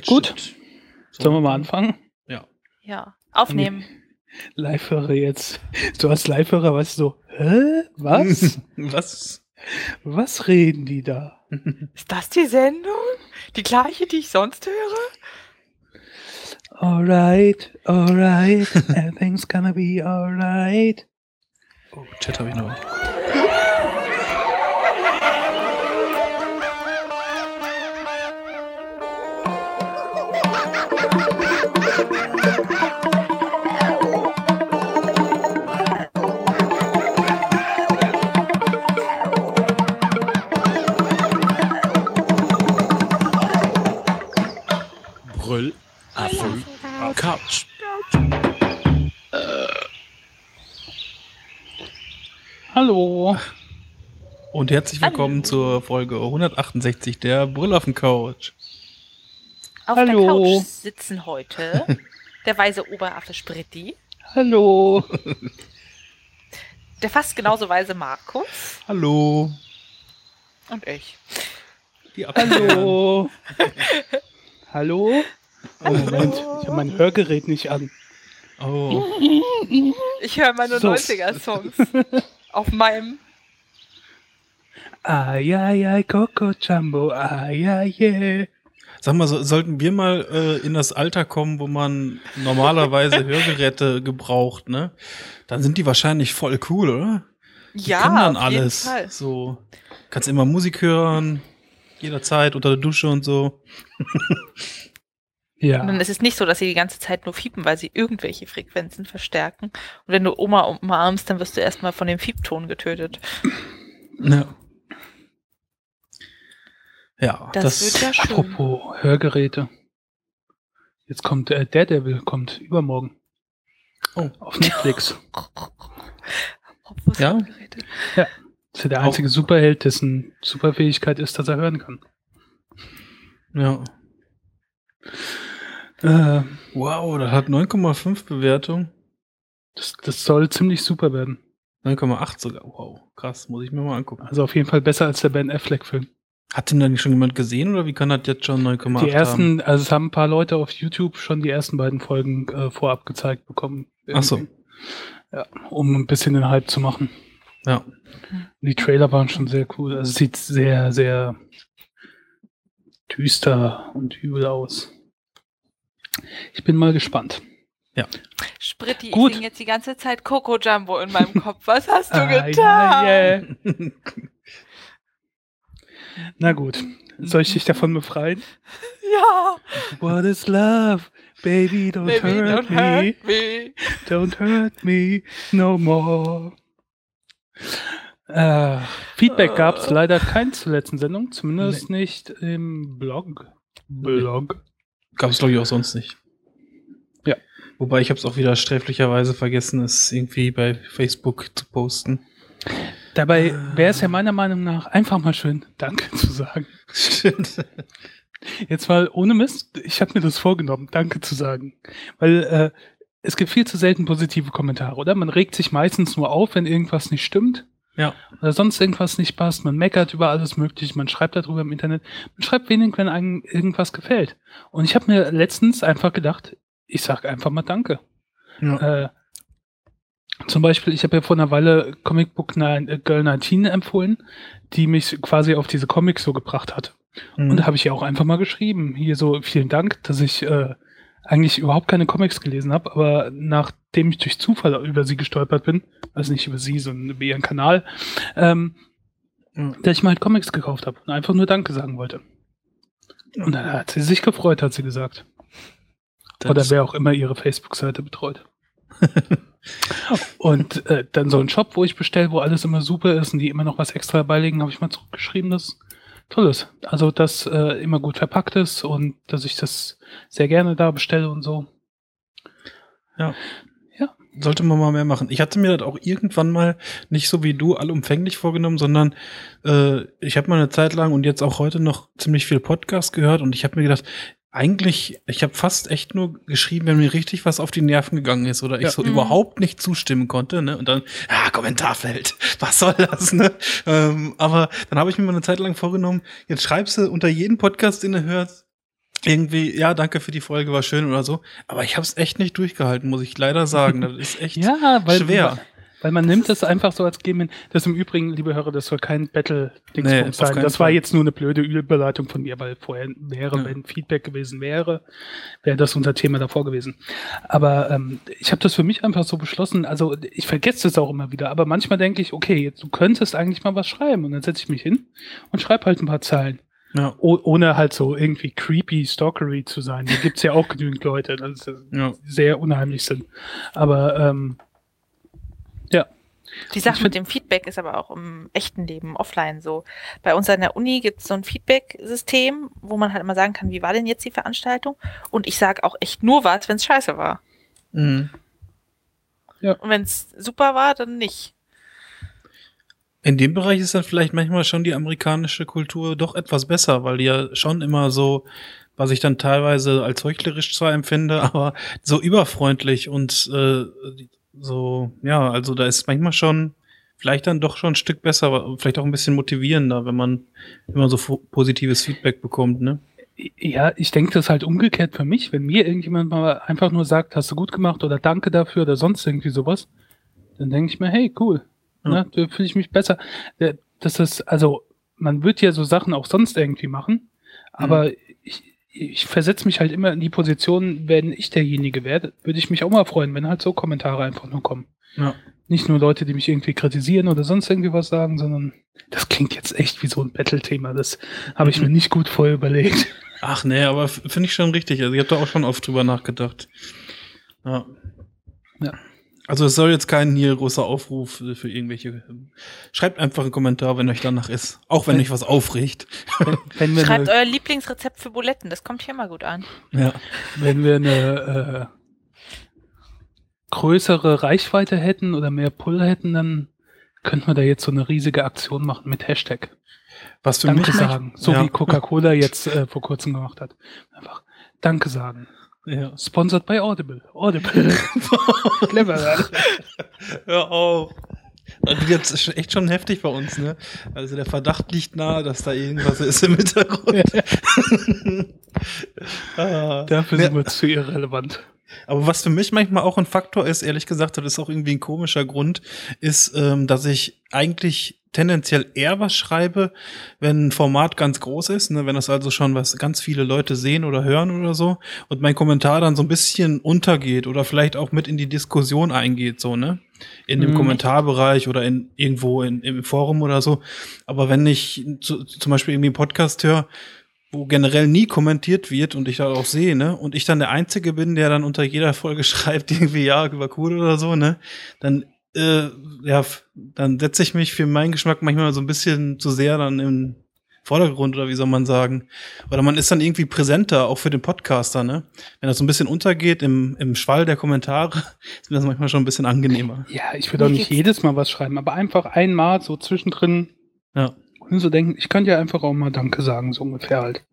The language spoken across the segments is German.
Das Gut. stimmt. So, Sollen wir mal anfangen? Ja. Ja, aufnehmen. Live-Hörer jetzt. Du als Live-Hörer weißt du so, hä? Was? Was? Was reden die da? Ist das die Sendung? Die gleiche, die ich sonst höre? Alright, alright, everything's gonna be alright. Oh, Chat habe ich noch. Apfel, Couch. Hallo. Und herzlich willkommen zur Folge 168 der Brüll auf dem Couch. Auf Hallo. der Couch sitzen heute der weise Oberaffe Spritti, Hallo. der fast genauso weise Markus Hallo. und ich. Die Apfel- Hallo. Hallo? Oh, Moment, ich habe mein Hörgerät nicht an. Oh, Ich höre meine So. 90er-Songs auf meinem. Ay, ay, ay, Coco Jumbo, ay, ay, yeah. Sag mal, so, sollten wir mal äh, in das Alter kommen, wo man normalerweise Hörgeräte gebraucht, ne? Dann sind die wahrscheinlich voll cool, oder? Die Ja, können dann auf jeden alles. Fall. So, kannst immer Musik hören, jederzeit unter der Dusche und so. Und dann Ja, ist es nicht so, dass sie die ganze Zeit nur fiepen, weil sie irgendwelche Frequenzen verstärken. Und wenn du Oma umarmst, dann wirst du erstmal von dem Fiepton getötet. Ja. Ja, Das, das, wird ja schön. apropos Hörgeräte. Jetzt kommt äh, Daredevil, kommt übermorgen. Oh. Auf Netflix. Es Ja? Hörgeräte- Das ist ja der einzige Superheld, dessen Superfähigkeit ist, dass er hören kann. ja. Äh, Wow, das hat 9,5 Bewertung. das, das soll ziemlich super werden. 9,8 sogar. Wow, krass, muss ich mir mal angucken. Also auf jeden Fall besser als der Ben Affleck-Film. Hat denn da nicht schon jemand gesehen oder wie kann das jetzt schon 9,8 Die ersten, also es haben ein paar Leute auf YouTube schon die ersten beiden Folgen äh, vorab gezeigt bekommen. Ach so. Irgendwie. Ja, um ein bisschen den Hype zu machen. haben? Die Trailer waren schon sehr cool. Also es sieht sehr, sehr düster und übel aus. Ich bin mal gespannt. Spritti, Gut. ich singe jetzt die ganze Zeit Coco Jumbo in meinem Kopf. Was hast du Ah, getan? ja, yeah. Na gut. Soll ich dich davon befreien? Ja, What is love? Baby, don't baby, hurt don't me. hurt me. Don't hurt me no more. Äh, Feedback Äh. gab es leider kein zur letzten Sendung, zumindest nicht im Blog. Blog. Gab es glaube ich auch sonst nicht. Ja. Wobei ich habe es auch wieder sträflicherweise vergessen, es irgendwie bei Facebook zu posten. Dabei wäre es ja meiner Meinung nach einfach mal schön, Danke zu sagen. Stimmt. Jetzt mal ohne Mist, ich habe mir das vorgenommen, Danke zu sagen. Weil äh, es gibt viel zu selten positive Kommentare, oder? Man regt sich meistens nur auf, wenn irgendwas nicht stimmt. Ja. oder sonst irgendwas nicht passt. Man meckert über alles Mögliche, man schreibt darüber im Internet. Man schreibt wenig, wenn einem irgendwas gefällt. Und ich habe mir letztens einfach gedacht, ich sag einfach mal Danke. Ja. Äh, zum Beispiel, ich habe ja vor einer Weile Comic Book Nine, äh, Girl 19 empfohlen, die mich quasi auf diese Comics so gebracht hat. Mhm. Und da habe ich ja auch einfach mal geschrieben, hier so, vielen Dank, dass ich äh, eigentlich überhaupt keine Comics gelesen habe, aber nachdem ich durch Zufall über sie gestolpert bin, also nicht über sie, sondern über ihren Kanal, ähm, Ja. dass ich mal halt Comics gekauft habe und einfach nur Danke sagen wollte. Und dann hat sie sich gefreut, hat sie gesagt. Das- Oder wer auch immer ihre Facebook-Seite betreut. und äh, dann so ein Shop, wo ich bestelle, wo alles immer super ist und die immer noch was extra beilegen, habe ich mal zurückgeschrieben, dass toll ist. Also, dass äh, immer gut verpackt ist und dass ich das sehr gerne da bestelle und so. Sollte man mal mehr machen. Ich hatte mir das auch irgendwann mal nicht so wie du allumfänglich vorgenommen, sondern äh, ich habe mal eine Zeit lang und jetzt auch heute noch ziemlich viel Podcast gehört und ich habe mir gedacht, eigentlich, ich habe fast echt nur geschrieben, wenn mir richtig was auf die Nerven gegangen ist oder ich Ja. so Mhm. überhaupt nicht zustimmen konnte, ne? Und dann, ja, Kommentarfeld, was soll das, ne? Ähm, aber dann habe ich mir mal eine Zeit lang vorgenommen, jetzt schreibst du unter jeden Podcast, den du hörst, irgendwie, ja, danke für die Folge, war schön oder so. Aber ich habe es echt nicht durchgehalten, muss ich leider sagen. Das ist echt Ja, weil, schwer. Weil man nimmt das einfach so als Game. Das im Übrigen, liebe Hörer, das soll kein Nee, Battle-Dingsbums auf sein. Das war Fall. jetzt nur eine blöde Überleitung von mir, weil vorher wäre, Ja. wenn Feedback gewesen wäre, wäre das unser Thema davor gewesen. Aber ähm, ich habe das für mich einfach so beschlossen. Also ich vergesse das auch immer wieder. Aber manchmal denke ich, okay, jetzt, du könntest eigentlich mal was schreiben. Und dann setze ich mich hin und schreibe halt ein paar Zeilen. Ja, Oh, ohne halt so irgendwie creepy, stalkery zu sein. Da gibt's ja auch genügend Leute, das ist ja. sehr unheimlich sind. Aber ähm, Die Sache mit dem Feedback ist aber auch im echten Leben, offline so. Bei uns an der Uni gibt es so ein Feedback-System, wo man halt immer sagen kann, wie war denn jetzt die Veranstaltung? Und ich sage auch echt nur was, wenn es scheiße war. Mhm. Und wenn es super war, dann nicht. In dem Bereich ist dann vielleicht manchmal schon die amerikanische Kultur doch etwas besser, weil die ja schon immer so, was ich dann teilweise als heuchlerisch zwar empfinde, aber so überfreundlich und äh, so, ja, also da ist manchmal schon vielleicht dann doch schon ein Stück besser, aber vielleicht auch ein bisschen motivierender, wenn man immer so fo- positives Feedback bekommt, ne? ja, ich denke das halt umgekehrt für mich, wenn mir irgendjemand mal einfach nur sagt, hast du gut gemacht oder danke dafür oder sonst irgendwie sowas, dann denke ich mir, hey, cool, Ja. ne, da fühle ich mich besser. Äh, Das ist, also, man wird ja so Sachen auch sonst irgendwie machen, aber ich, ich versetze mich halt immer in die Position, wenn ich derjenige wäre, würde ich mich auch mal freuen, wenn halt so Kommentare einfach nur kommen. Ja. Nicht nur Leute, die mich irgendwie kritisieren oder sonst irgendwie was sagen, sondern das klingt jetzt echt wie so ein Battle-Thema. Das habe ich mir nicht gut vorher überlegt. Ach nee, aber finde ich schon richtig. Also ich habe da auch schon oft drüber nachgedacht. Ja. Ja. Also es soll jetzt kein hier großer Aufruf für irgendwelche. Schreibt einfach einen Kommentar, wenn euch danach ist. Auch wenn euch was aufregt. Wenn wir Schreibt eine, euer Lieblingsrezept für Buletten, das kommt hier mal gut an. Ja. wenn wir eine äh, größere Reichweite hätten oder mehr Pull hätten, dann könnten wir da jetzt so eine riesige Aktion machen mit Hashtag. Was für Danke mich sagen. So Ja. wie Coca-Cola jetzt äh, vor kurzem gemacht hat. Einfach Danke sagen. Ja. Sponsored by Audible. Audible. Clever. Hör auf. Das wird echt schon heftig bei uns, ne? Also der Verdacht liegt nahe, dass da irgendwas ist im Hintergrund. ah. Dafür Ja. sind wir zu irrelevant. Aber was für mich manchmal auch ein Faktor ist, ehrlich gesagt, das ist auch irgendwie ein komischer Grund, ist, ähm, dass ich eigentlich tendenziell eher was schreibe, wenn ein Format ganz groß ist, ne? wenn das also schon was ganz viele Leute sehen oder hören oder so und mein Kommentar dann so ein bisschen untergeht oder vielleicht auch mit in die Diskussion eingeht, so, ne? In dem Mhm. Kommentarbereich oder in irgendwo in, im Forum oder so. Aber wenn ich zu, zum Beispiel irgendwie einen Podcast höre, wo generell nie kommentiert wird und ich da auch sehe, ne, und ich dann der Einzige bin, der dann unter jeder Folge schreibt, irgendwie, ja, über cool oder so, ne, dann, äh, ja, dann setze ich mich für meinen Geschmack manchmal so ein bisschen zu sehr dann im Vordergrund oder wie soll man sagen. Oder man ist dann irgendwie präsenter, auch für den Podcaster, ne? Wenn das so ein bisschen untergeht im, im Schwall der Kommentare, ist mir das manchmal schon ein bisschen angenehmer. Ja, ich würde auch nicht jedes Mal was schreiben, aber einfach einmal so zwischendrin Ja. und so denken, ich könnte ja einfach auch mal Danke sagen, so ungefähr halt.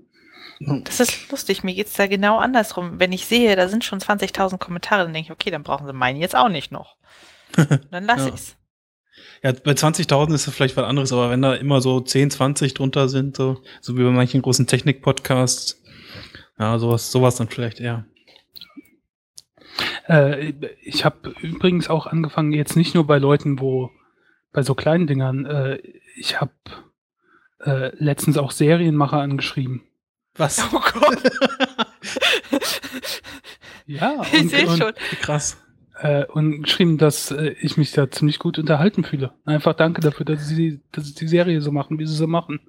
Das ist lustig, mir geht's da genau andersrum. Wenn ich sehe, da sind schon 20.000 Kommentare, dann denke ich, okay, dann brauchen sie meinen jetzt auch nicht noch. Dann lasse Ja. ich's. Ja, bei 20.000 ist das vielleicht was anderes, aber wenn da immer so 10, 20 drunter sind, so, so wie bei manchen großen Technik-Podcasts, ja, sowas, sowas dann vielleicht eher. Äh, ich habe übrigens auch angefangen, jetzt nicht nur bei Leuten, wo bei so kleinen Dingern, äh, ich habe äh, letztens auch Serienmacher angeschrieben. Was? Oh Gott, Ja, ich und, sehe und, schon. Krass. Äh, und geschrieben, dass äh, ich mich da ziemlich gut unterhalten fühle. Einfach danke dafür, dass sie, dass sie die Serie so machen, wie sie sie machen.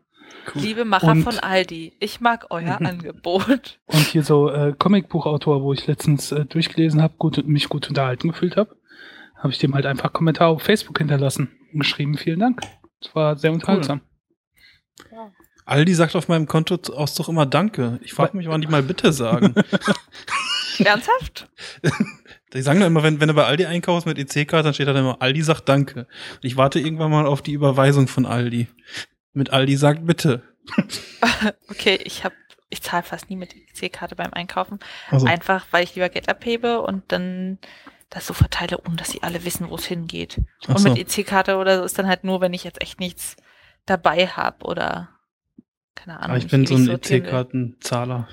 Liebe Macher Und- von Aldi, ich mag euer Angebot. Und hier so äh, Comicbuchautor, wo ich letztens äh, durchgelesen habe, gut, mich gut unterhalten gefühlt habe, habe ich dem halt einfach Kommentar auf Facebook hinterlassen und geschrieben, vielen Dank. Es war sehr unterhaltsam. Aldi sagt auf meinem Kontoauszug immer Danke. Ich frage mich, wann die mal bitte sagen. Ernsthaft? die sagen dann immer, wenn, wenn du bei Aldi einkaufst mit EC-Karte, dann steht da immer, Aldi sagt Danke. Und ich warte irgendwann mal auf die Überweisung von Aldi. Mit Aldi sagt bitte. Okay, ich habe, ich zahle fast nie mit EC-Karte beim Einkaufen. Also, Einfach, weil ich lieber Geld abhebe und dann das so verteile, um dass sie alle wissen, wo es hingeht. ach Und so. mit EC-Karte oder so ist dann halt nur, wenn ich jetzt echt nichts dabei habe oder keine Ahnung. Aber ich bin so ein. EC-Kartenzahler.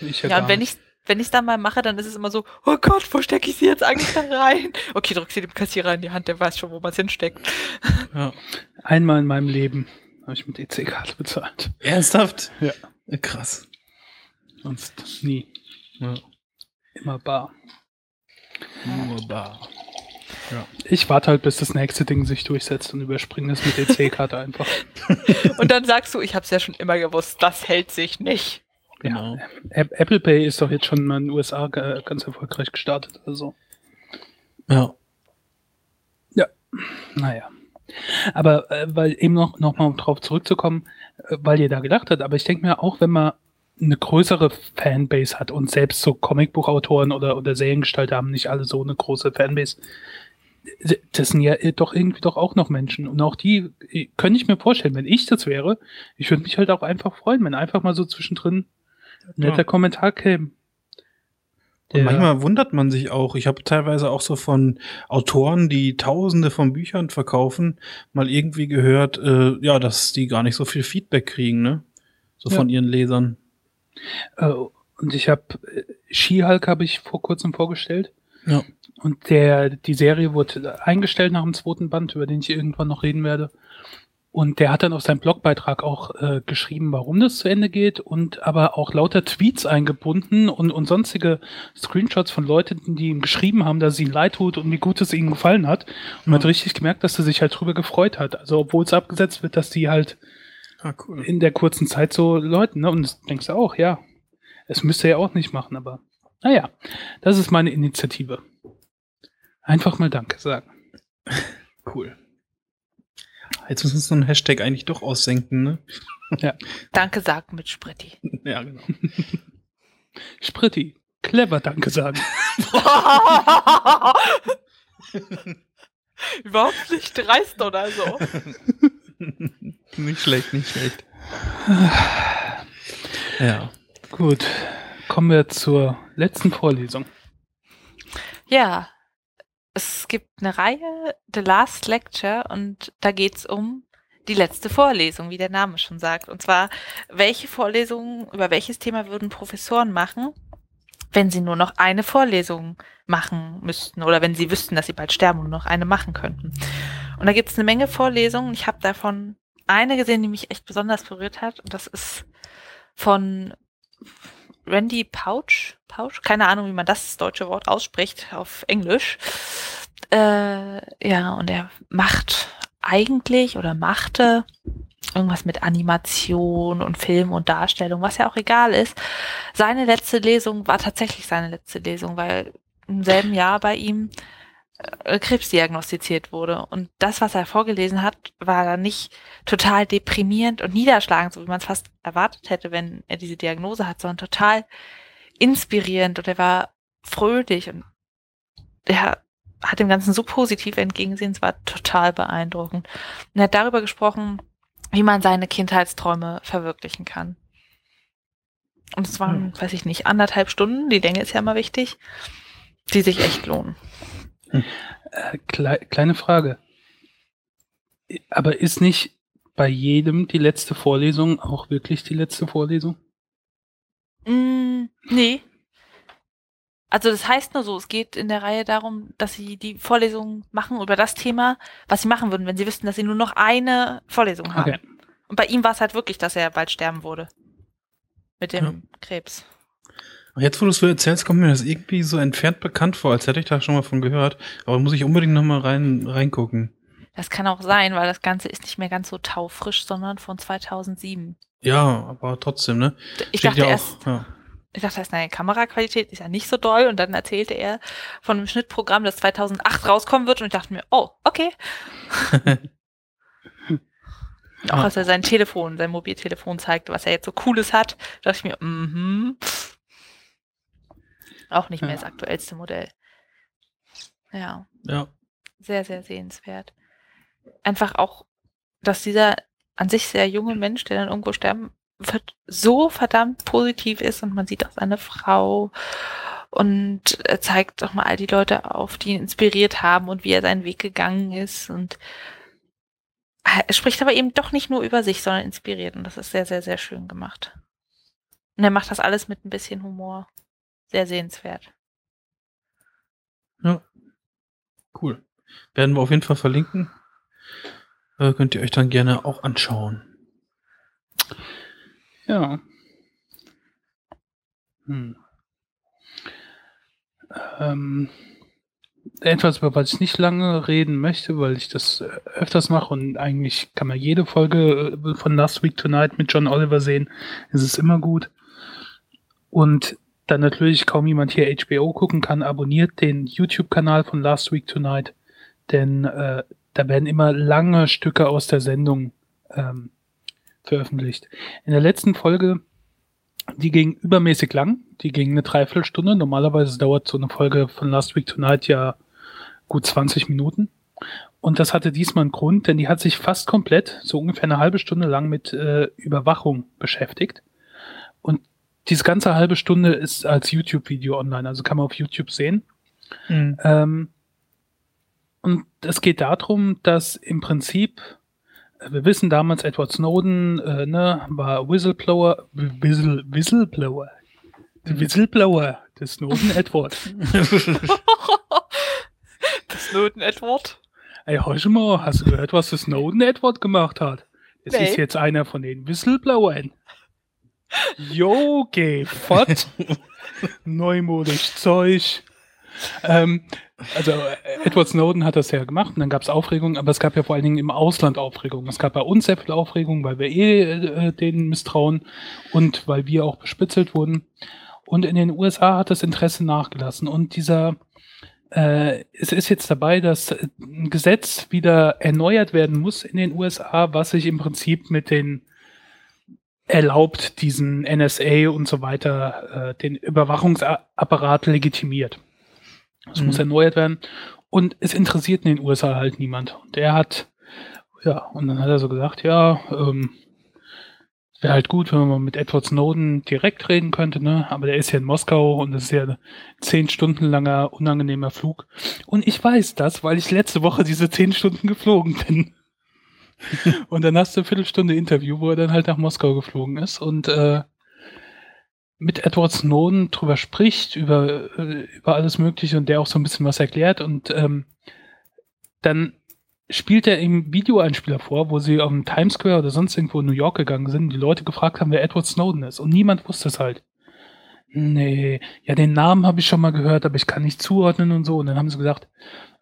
Ich Ja, und wenn ich wenn ich dann mal mache, dann ist es immer so, oh Gott, wo stecke ich sie jetzt eigentlich da rein? Okay, drück sie dem Kassierer in die Hand, der weiß schon, wo man es hinsteckt. Ja. Einmal in meinem Leben habe ich mit EC-Karte bezahlt. Ernsthaft? Ja. Krass. Sonst nie. Ja. Immer bar. Nur bar. Ich warte halt, bis das nächste Ding sich durchsetzt und überspringe es mit EC-Karte einfach. Und dann sagst du, ich habe es ja schon immer gewusst, das hält sich nicht. Genau. Ja, App- Apple Pay ist doch jetzt schon mal in den USA ganz erfolgreich gestartet. Also, Ja. naja. Aber äh, weil eben noch, noch mal drauf zurückzukommen, äh, weil ihr da gedacht habt, aber ich denke mir auch, wenn man eine größere Fanbase hat und selbst so Comicbuchautoren oder, oder Seriengestalter haben nicht alle so eine große Fanbase, das sind ja äh, doch irgendwie doch auch noch Menschen. Und auch die äh, könnte ich mir vorstellen, wenn ich das wäre, ich würde mich halt auch einfach freuen, wenn einfach mal so zwischendrin netter Ja. Kommentar käme. Und manchmal wundert man sich auch. Ich habe teilweise auch so von Autoren, die Tausende von Büchern verkaufen, mal irgendwie gehört, äh, ja, dass die gar nicht so viel Feedback kriegen, ne? So Ja. von ihren Lesern. Äh, und ich habe She-Hulk habe ich vor kurzem vorgestellt. Ja. Und der, die Serie wurde eingestellt nach dem zweiten Band, über den ich irgendwann noch reden werde. Und der hat dann auf seinem Blogbeitrag auch äh, geschrieben, warum das zu Ende geht und aber auch lauter Tweets eingebunden und, und sonstige Screenshots von Leuten, die ihm geschrieben haben, dass es ihnen leid tut und wie gut es ihnen gefallen hat. Und man hat richtig gemerkt, dass er sich halt drüber gefreut hat. Also obwohl es abgesetzt wird, dass die halt Ah, cool. in der kurzen Zeit so Leuten, ne? Und das denkst du auch, ja. Es müsste er ja auch nicht machen, aber naja, das ist meine Initiative. Einfach mal Danke sagen. Cool. Jetzt müssen wir so einen Hashtag eigentlich doch aussenken, ne? Danke sagen mit Spritti. ja, genau. Spritti, clever Danke sagen. Überhaupt nicht dreist oder so. nicht schlecht, nicht schlecht. ja. Gut, kommen wir zur letzten Vorlesung. Ja, es gibt eine Reihe, The Last Lecture, und da geht's um die letzte Vorlesung, wie der Name schon sagt. Und zwar, welche Vorlesungen, über welches Thema würden Professoren machen, wenn sie nur noch eine Vorlesung machen müssten oder wenn sie wüssten, dass sie bald sterben und nur noch eine machen könnten. Und da gibt's eine Menge Vorlesungen. Ich habe davon eine gesehen, die mich echt besonders berührt hat. Und das ist von Randy Pouch, Pouch, keine Ahnung, wie man das deutsche Wort ausspricht auf Englisch. Äh, ja, und er macht eigentlich oder machte irgendwas mit Animation und Film und Darstellung, was ja auch egal ist. Seine letzte Lesung war tatsächlich seine letzte Lesung, weil im selben Jahr bei ihm Krebs diagnostiziert wurde. Und das, was er vorgelesen hat, war dann nicht total deprimierend und niederschlagend, so wie man es fast erwartet hätte, wenn er diese Diagnose hat, sondern total inspirierend und er war fröhlich und er hat dem Ganzen so positiv entgegengesehen, es war total beeindruckend. Und er hat darüber gesprochen, wie man seine Kindheitsträume verwirklichen kann. Und es waren, weiß ich nicht, anderthalb Stunden, die Länge ist ja immer wichtig, die sich echt lohnen. Äh, klei kleine Frage. Aber ist nicht bei jedem die letzte Vorlesung auch wirklich die letzte Vorlesung? Mm, nee. Also das heißt nur so, es geht in der Reihe darum, dass sie die Vorlesung machen über das Thema, was sie machen würden, wenn sie wüssten, dass sie nur noch eine Vorlesung haben. Okay. Und bei ihm war es halt wirklich, dass er bald sterben wurde. Mit dem Ja. Krebs. Jetzt, wo du es so erzählst, kommt mir das irgendwie so entfernt bekannt vor, als hätte ich da schon mal von gehört. Aber muss ich unbedingt noch mal rein, reingucken. Das kann auch sein, weil das Ganze ist nicht mehr ganz so taufrisch, sondern von 2007. Ja, aber trotzdem, ne? Ich Steht dachte ja erst, ja. ich dachte erst, naja, Kameraqualität ist ja nicht so doll. Und dann erzählte er von einem Schnittprogramm, das 2008 rauskommen wird. Und ich dachte mir, oh, okay. Und auch Ja. als er sein Telefon, sein Mobiltelefon zeigte, was er jetzt so Cooles hat, dachte ich mir, mhm. Auch nicht mehr Ja. das aktuellste Modell. Ja, ja. sehr, sehr sehenswert. Einfach auch, dass dieser an sich sehr junge Mensch, der dann irgendwo sterben wird, so verdammt positiv ist und man sieht auch seine Frau und er zeigt auch mal all die Leute auf, die ihn inspiriert haben und wie er seinen Weg gegangen ist und er spricht aber eben doch nicht nur über sich, sondern inspiriert und das ist sehr, sehr, sehr schön gemacht. Und er macht das alles mit ein bisschen Humor. Sehr sehenswert. Ja. Cool. Werden wir auf jeden Fall verlinken. Äh, könnt ihr euch dann gerne auch anschauen. Ja. Hm. Ähm, etwas, über was ich nicht lange reden möchte, weil ich das äh, öfters mache und eigentlich kann man jede Folge äh, von Last Week Tonight mit John Oliver sehen. Es ist immer gut. Und dann natürlich kaum jemand hier HBO gucken kann, abonniert den YouTube-Kanal von Last Week Tonight, denn äh, da werden immer lange Stücke aus der Sendung ähm, veröffentlicht. In der letzten Folge, die ging übermäßig lang, die ging eine Dreiviertelstunde. Normalerweise dauert so eine Folge von Last Week Tonight ja gut 20 Minuten. Und das hatte diesmal einen Grund, denn die hat sich fast komplett, so ungefähr eine halbe Stunde lang mit äh, Überwachung beschäftigt. Und diese ganze halbe Stunde ist als YouTube-Video online, also kann man auf YouTube sehen. Mhm. Ähm, und es geht darum, dass im Prinzip, äh, wir wissen damals, Edward Snowden äh, ne, war Whistleblower, Whistle, Whistleblower, der Whistleblower des Snowden Edward. der Snowden Edward? Ey, hör mal, hast du gehört, was der Snowden Edward gemacht hat? Es nee. ist jetzt einer von den Whistleblowern. Jo, geh fort. Neumodisch Zeug. Ähm, also Edward Snowden hat das ja gemacht und dann gab es Aufregung, aber es gab ja vor allen Dingen im Ausland Aufregung. Es gab bei uns sehr viel Aufregung, weil wir eh äh, denen misstrauen und weil wir auch bespitzelt wurden. Und in den USA hat das Interesse nachgelassen und dieser äh, es ist jetzt dabei, dass ein Gesetz wieder erneuert werden muss in den USA, was sich im Prinzip mit den erlaubt, diesen NSA und so weiter, äh, den Überwachungsapparat legitimiert. Es mhm. muss erneuert werden. Und es interessiert in den USA halt niemand. Und er hat, ja, und dann hat er so gesagt, ja, ähm, wäre halt gut, wenn man mit Edward Snowden direkt reden könnte, ne? Aber der ist ja in Moskau und das ist ja ein zehn Stunden langer, unangenehmer Flug. Und ich weiß das, weil ich letzte Woche diese zehn Stunden geflogen bin. und dann hast du eine Viertelstunde Interview, wo er dann halt nach Moskau geflogen ist und äh, mit Edward Snowden drüber spricht, über, äh, über alles Mögliche und der auch so ein bisschen was erklärt und ähm, dann spielt er im Videoeinspieler vor, wo sie auf dem Times Square oder sonst irgendwo in New York gegangen sind, die Leute gefragt haben, wer Edward Snowden ist und niemand wusste es halt. Nee, ja, den Namen habe ich schon mal gehört, aber ich kann nicht zuordnen und so. Und dann haben sie gesagt,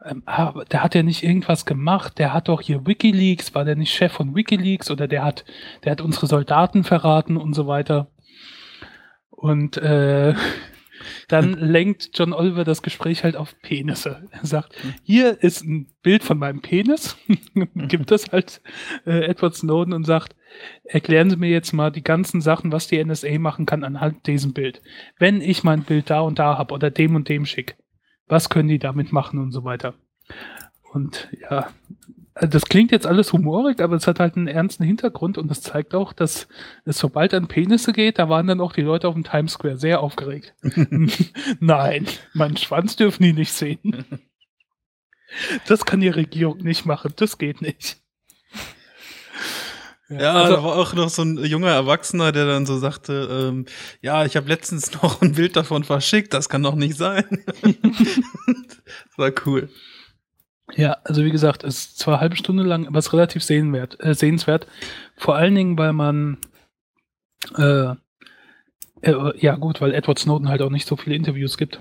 ähm, ah, der hat ja nicht irgendwas gemacht, der hat doch hier Wikileaks, war der nicht Chef von Wikileaks oder der hat, der hat unsere Soldaten verraten und so weiter. Und äh, dann lenkt John Oliver das Gespräch halt auf Penisse. Er sagt, hier ist ein Bild von meinem Penis, gibt das halt äh, Edward Snowden und sagt, erklären Sie mir jetzt mal die ganzen Sachen, was die NSA machen kann anhand diesem Bild. Wenn ich mein Bild da und da habe oder dem und dem schick, was können die damit machen und so weiter. Und ja, das klingt jetzt alles humorig, aber es hat halt einen ernsten Hintergrund und das zeigt auch, dass es sobald an Penisse geht, da waren dann auch die Leute auf dem Times Square sehr aufgeregt. Nein, meinen Schwanz dürfen die nicht sehen. Das kann die Regierung nicht machen, das geht nicht. Ja, also, da war auch noch so ein junger Erwachsener, der dann so sagte, ähm, ja, ich habe letztens noch ein Bild davon verschickt, das kann doch nicht sein. das war cool. Ja, also wie gesagt, es ist zwar eine halbe Stunde lang, aber es ist relativ sehenswert, äh, sehenswert. Vor allen Dingen, weil man äh, äh, ja gut, weil Edward Snowden halt auch nicht so viele Interviews gibt.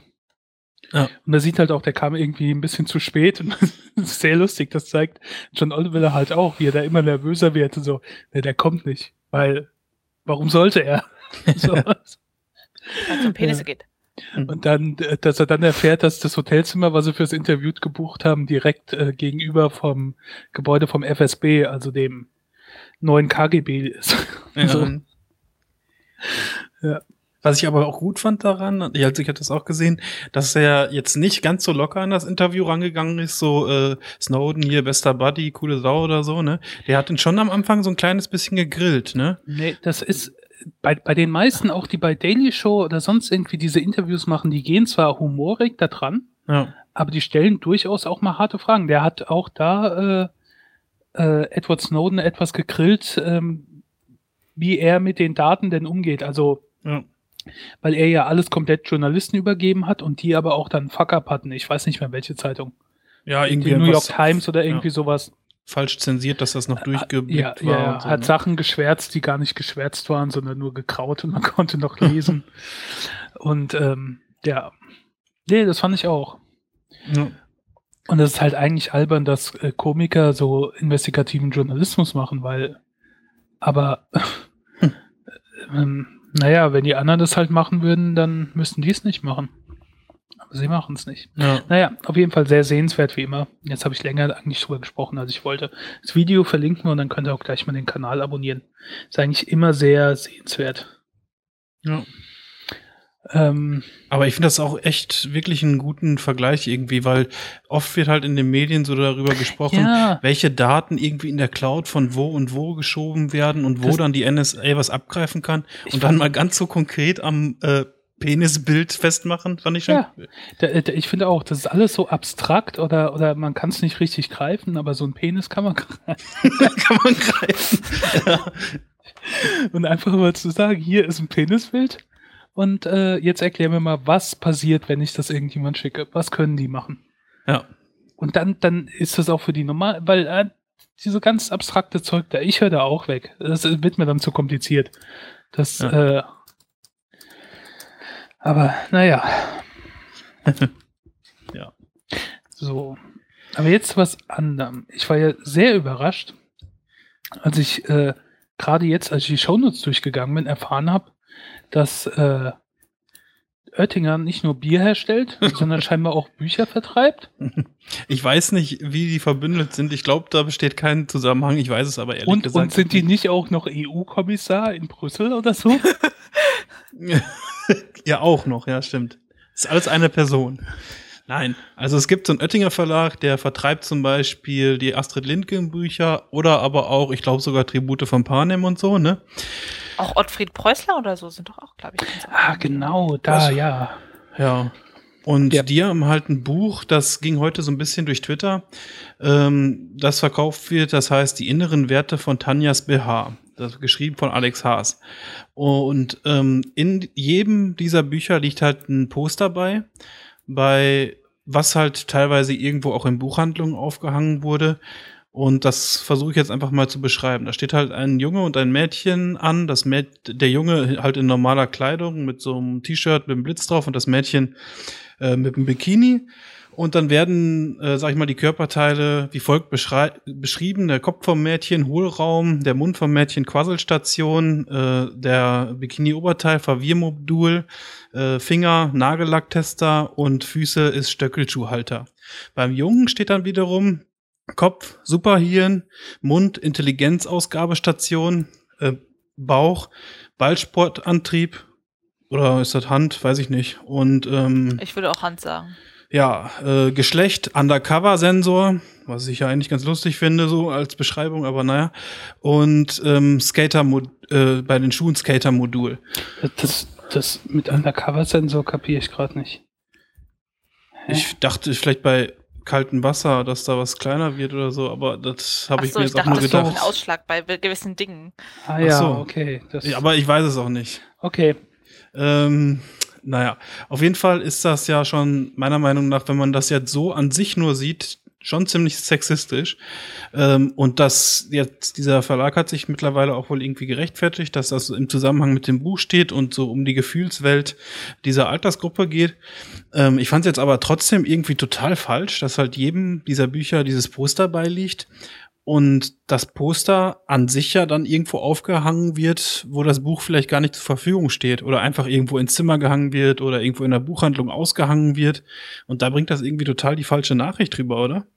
Ja. Und er sieht halt auch, der kam irgendwie ein bisschen zu spät und das ist sehr lustig. Das zeigt John Oliver halt auch, wie er da immer nervöser wird. So, ne, der kommt nicht, weil warum sollte er? so. Also um Penisse ja. geht. Mhm. Und dann, äh, dass er dann erfährt, dass das Hotelzimmer, was sie fürs Interview gebucht haben, direkt äh, gegenüber vom Gebäude vom FSB, also dem neuen KGB ist. Ja. so. ja. Was ich aber auch gut fand daran, also ich hatte das auch gesehen, dass er jetzt nicht ganz so locker an das Interview rangegangen ist, so äh, Snowden hier, bester Buddy, coole Sau oder so, ne? Der hat ihn schon am Anfang so ein kleines bisschen gegrillt, ne? Nee, das ist, bei, bei den meisten, auch die bei Daily Show oder sonst irgendwie diese Interviews machen, die gehen zwar humorig da dran, ja. aber die stellen durchaus auch mal harte Fragen. Der hat auch da äh, äh, Edward Snowden etwas gegrillt, ähm, wie er mit den Daten denn umgeht. Also Ja. Weil er ja alles komplett Journalisten übergeben hat und die aber auch dann Fuck-up hatten. Ich weiß nicht mehr, welche Zeitung. Ja, Irgendwie irgendwie New York Times oder irgendwie ja, sowas. falsch zensiert, dass das noch durchgeblickt Ja, war. ja, so, hat ne? Sachen geschwärzt, die gar nicht geschwärzt waren, sondern nur gekraut und man konnte noch lesen. und ähm, ja, nee, das fand ich auch. Ja. Und es ist halt eigentlich albern, dass äh, Komiker so investigativen Journalismus machen, weil, aber, ähm, naja, wenn die anderen das halt machen würden, dann müssten die es nicht machen. Aber sie machen es nicht. Ja. Naja, auf jeden Fall sehr sehenswert wie immer. Jetzt habe ich länger eigentlich drüber gesprochen, als ich wollte. Das Video verlinken wir und dann könnt ihr auch gleich mal den Kanal abonnieren. Ist eigentlich immer sehr sehenswert. Ja. Ähm, Aber ich finde das auch echt wirklich einen guten Vergleich irgendwie, weil oft wird halt in den Medien so darüber gesprochen, ja, welche Daten irgendwie in der Cloud von wo und wo geschoben werden und wo Das- dann die NSA was abgreifen kann und dann mal ganz so konkret am äh, Penisbild festmachen, fand ich schon. Ja. da, da, ich finde auch, das ist alles so abstrakt oder, oder man kann es nicht richtig greifen, aber so ein Penis kann man greifen. kann man greifen. ja. Und einfach mal zu sagen, hier ist ein Penisbild und äh, jetzt erklär mir mal, was passiert, wenn ich das irgendjemand schicke. Was können die machen? ja. Und dann, dann ist das auch für die normal, weil äh, diese ganz abstrakte Zeug da, ich höre da auch weg. Das wird mir dann zu kompliziert. Das, äh, aber naja. Ja. So. Aber jetzt was anderem. Ich war ja sehr überrascht, als ich äh, gerade jetzt, als ich die Shownotes durchgegangen bin, erfahren habe, dass äh, Oettinger nicht nur Bier herstellt, sondern scheinbar auch Bücher vertreibt. Ich weiß nicht, wie die verbündelt sind. Ich glaube, da besteht kein Zusammenhang. Ich weiß es aber ehrlich Und, gesagt. und sind die nicht auch noch EU-Kommissar in Brüssel oder so? ja, auch noch, ja, stimmt. Ist alles eine Person. Nein, also es gibt so einen Oettinger Verlag, der vertreibt zum Beispiel die Astrid Lindgren Bücher oder aber auch, ich glaube sogar Tribute von Panem und so, ne? Auch Ottfried Preußler oder so sind doch auch, glaube ich. ganz ah, genau, da, Was? ja. Ja. Und Ja. die haben halt ein Buch, das ging heute so ein bisschen durch Twitter, ähm, das verkauft wird, das heißt die inneren Werte von Tanjas BH. Das ist geschrieben von Alex Haas. Und ähm, in jedem dieser Bücher liegt halt ein Poster bei, bei was halt teilweise irgendwo auch in Buchhandlungen aufgehangen wurde. Und das versuche ich jetzt einfach mal zu beschreiben. Da steht halt ein Junge und ein Mädchen an. Das Mäd der Junge halt in normaler Kleidung mit so einem T-Shirt mit einem Blitz drauf und das Mädchen äh, mit einem Bikini. Und dann werden, äh, sag ich mal, die Körperteile wie folgt beschrieben. Der Kopf vom Mädchen, Hohlraum, der Mund vom Mädchen, Quasselstation, äh, der Bikini-Oberteil, Verwirrmodul, äh, Finger, Nagellacktester und Füße ist Stöckelschuhhalter. Beim Jungen steht dann wiederum Kopf, Superhirn, Mund, Intelligenzausgabestation, äh, Bauch, Ballsportantrieb oder ist das Hand, weiß ich nicht. Und ähm, Ich würde auch Hand sagen. ja, äh, Geschlecht, Undercover-Sensor, was ich ja eigentlich ganz lustig finde, so als Beschreibung, aber naja. Und ähm, Skater äh, bei den Schuhen Skater-Modul. Das, das mit Undercover-Sensor kapiere ich gerade nicht. Hä? Ich dachte vielleicht bei kaltem Wasser, dass da was kleiner wird oder so, aber das habe ich Achso, mir ich jetzt auch dachte, nur das ist doch gedacht. ein Ausschlag bei be- gewissen Dingen. Ah ja, so. okay. Das, Ja, aber ich weiß es auch nicht. okay. Ähm, naja, auf jeden Fall ist das ja schon meiner Meinung nach, wenn man das jetzt so an sich nur sieht, schon ziemlich sexistisch. Ähm, und das jetzt, dieser Verlag hat sich mittlerweile auch wohl irgendwie gerechtfertigt, dass das im Zusammenhang mit dem Buch steht und so um die Gefühlswelt dieser Altersgruppe geht. Ähm, ich fand es jetzt aber trotzdem irgendwie total falsch, dass halt jedem dieser Bücher dieses Poster beiliegt und das Poster an sich ja dann irgendwo aufgehangen wird, wo das Buch vielleicht gar nicht zur Verfügung steht oder einfach irgendwo ins Zimmer gehangen wird oder irgendwo in der Buchhandlung ausgehangen wird. Und da bringt das irgendwie total die falsche Nachricht drüber, oder?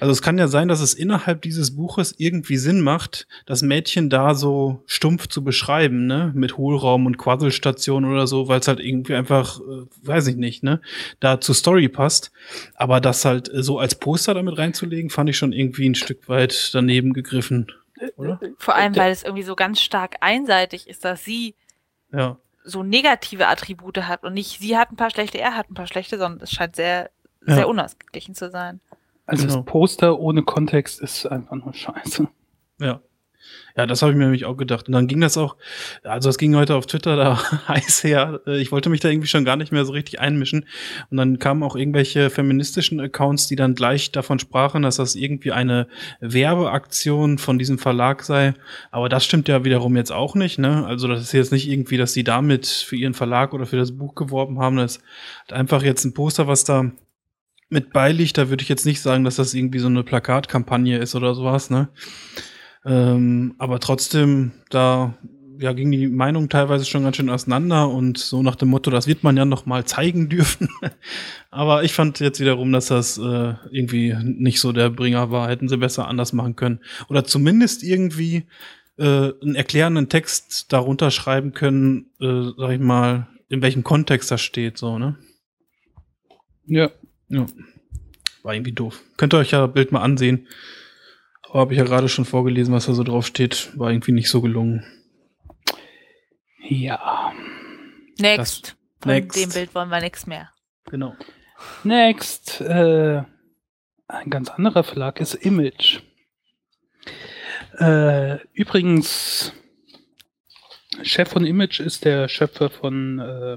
Also es kann ja sein, dass es innerhalb dieses Buches irgendwie Sinn macht, das Mädchen da so stumpf zu beschreiben, ne, mit Hohlraum und Quasselstation oder so, weil es halt irgendwie einfach, äh, weiß ich nicht, ne, da zur Story passt. Aber das halt äh, so als Poster damit reinzulegen, fand ich schon irgendwie ein Stück weit daneben gegriffen, oder? Vor allem, weil es irgendwie so ganz stark einseitig ist, dass sie Ja, so negative Attribute hat und nicht sie hat ein paar schlechte, er hat ein paar schlechte, sondern es scheint sehr, Ja. sehr unausgeglichen zu sein. Also Genau. das Poster ohne Kontext ist einfach nur scheiße. ja. Ja, das habe ich mir nämlich auch gedacht. Und dann ging das auch, also es ging heute auf Twitter da heiß her. Ich wollte mich da irgendwie schon gar nicht mehr so richtig einmischen. Und dann kamen auch irgendwelche feministischen Accounts, die dann gleich davon sprachen, dass das irgendwie eine Werbeaktion von diesem Verlag sei. Aber das stimmt ja wiederum jetzt auch nicht, ne? Also das ist jetzt nicht irgendwie, dass sie damit für ihren Verlag oder für das Buch geworben haben. Das ist einfach jetzt ein Poster, was da mit beiliegt. Da würde ich jetzt nicht sagen, dass das irgendwie so eine Plakatkampagne ist oder sowas, ne? Ähm, aber trotzdem, da ja, ging die Meinung teilweise schon ganz schön auseinander und so nach dem Motto, das wird man ja noch mal zeigen dürfen. aber ich fand jetzt wiederum, dass das äh, irgendwie nicht so der Bringer war. Hätten sie besser anders machen können. Oder zumindest irgendwie äh, einen erklärenden Text darunter schreiben können, äh, sag ich mal, in welchem Kontext das steht, so, ne? Ja. Ja. War irgendwie doof. Könnt ihr euch ja das Bild mal ansehen. Aber habe ich ja gerade schon vorgelesen, was da so drauf steht. War irgendwie nicht so gelungen. Ja. Next. Von Next. dem Bild wollen wir nichts mehr. Genau. Next. Äh, ein ganz anderer Verlag ist Image. Äh, übrigens, Chef von Image ist der Schöpfer von äh,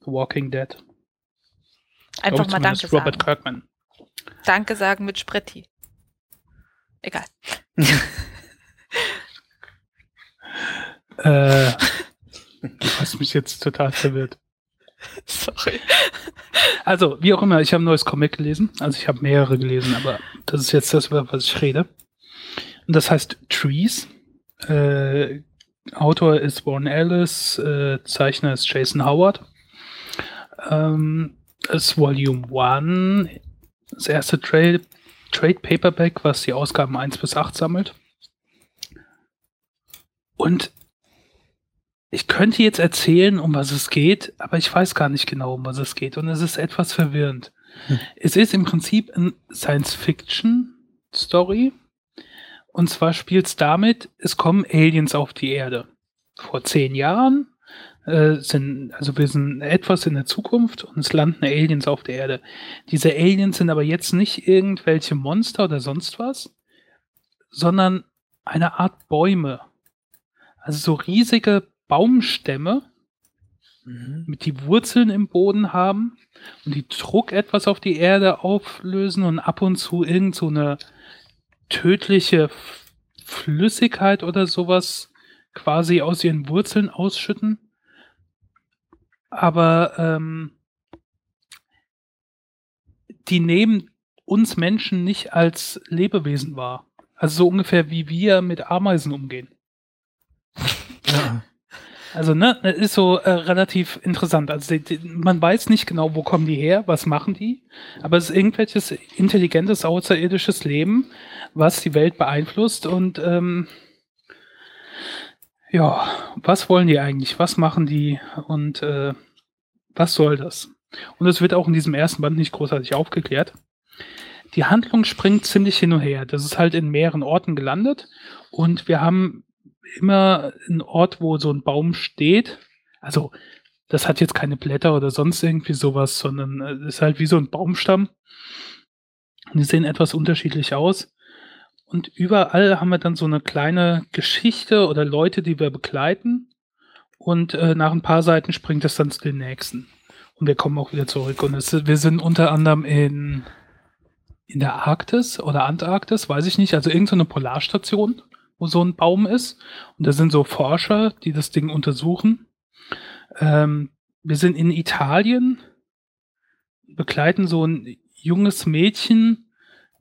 The Walking Dead. Einfach mal Danke Robert sagen. Kirkman. Danke sagen mit Spretti. Egal. Äh, du hast mich jetzt total verwirrt. Sorry. Also, wie auch immer, ich habe ein neues Comic gelesen. Also ich habe mehrere gelesen, aber das ist jetzt das, über was ich rede. Und das heißt Trees. Äh, Autor ist Warren Ellis, äh, Zeichner ist Jason Howard. Ähm, das ist Volume 1, das erste Trade, Trade Paperback, was die Ausgaben 1 bis 8 sammelt. Und ich könnte jetzt erzählen, um was es geht, aber ich weiß gar nicht genau, um was es geht. Und es ist etwas verwirrend. Hm. Es ist im Prinzip eine Science-Fiction-Story. Und zwar spielt es damit, es kommen Aliens auf die Erde. Vor zehn Jahren äh, sind, also wir sind etwas in der Zukunft und es landen Aliens auf der Erde. Diese Aliens sind aber jetzt nicht irgendwelche Monster oder sonst was, sondern eine Art Bäume. Also so riesige Baumstämme, Mhm. mit die Wurzeln im Boden haben und die Druck etwas auf die Erde auflösen und ab und zu irgend so eine tödliche Flüssigkeit oder sowas quasi aus ihren Wurzeln ausschütten. Aber ähm, die nehmen uns Menschen nicht als Lebewesen wahr. Also so ungefähr wie wir mit Ameisen umgehen. Ja. Also, ne, das ist so äh, relativ interessant. Also, die, die, man weiß nicht genau, wo kommen die her, was machen die, aber es ist irgendwelches intelligentes außerirdisches Leben, was die Welt beeinflusst und ähm, ja, was wollen die eigentlich? Was machen die und äh, was soll das? Und es wird auch in diesem ersten Band nicht großartig aufgeklärt. Die Handlung springt ziemlich hin und her. Das ist halt in mehreren Orten gelandet und wir haben immer einen Ort, wo so ein Baum steht. Also, das hat jetzt keine Blätter oder sonst irgendwie sowas, sondern äh, ist halt wie so ein Baumstamm. Und die sehen etwas unterschiedlich aus. Und überall haben wir dann so eine kleine Geschichte oder Leute, die wir begleiten. Und äh, nach ein paar Seiten springt es dann zu den nächsten. Und wir kommen auch wieder zurück. Und es, wir sind unter anderem in, in der Arktis oder Antarktis, weiß ich nicht, also irgendeine Polarstation wo so ein Baum ist. Und da sind so Forscher, die das Ding untersuchen. Ähm, wir sind in Italien, begleiten so ein junges Mädchen,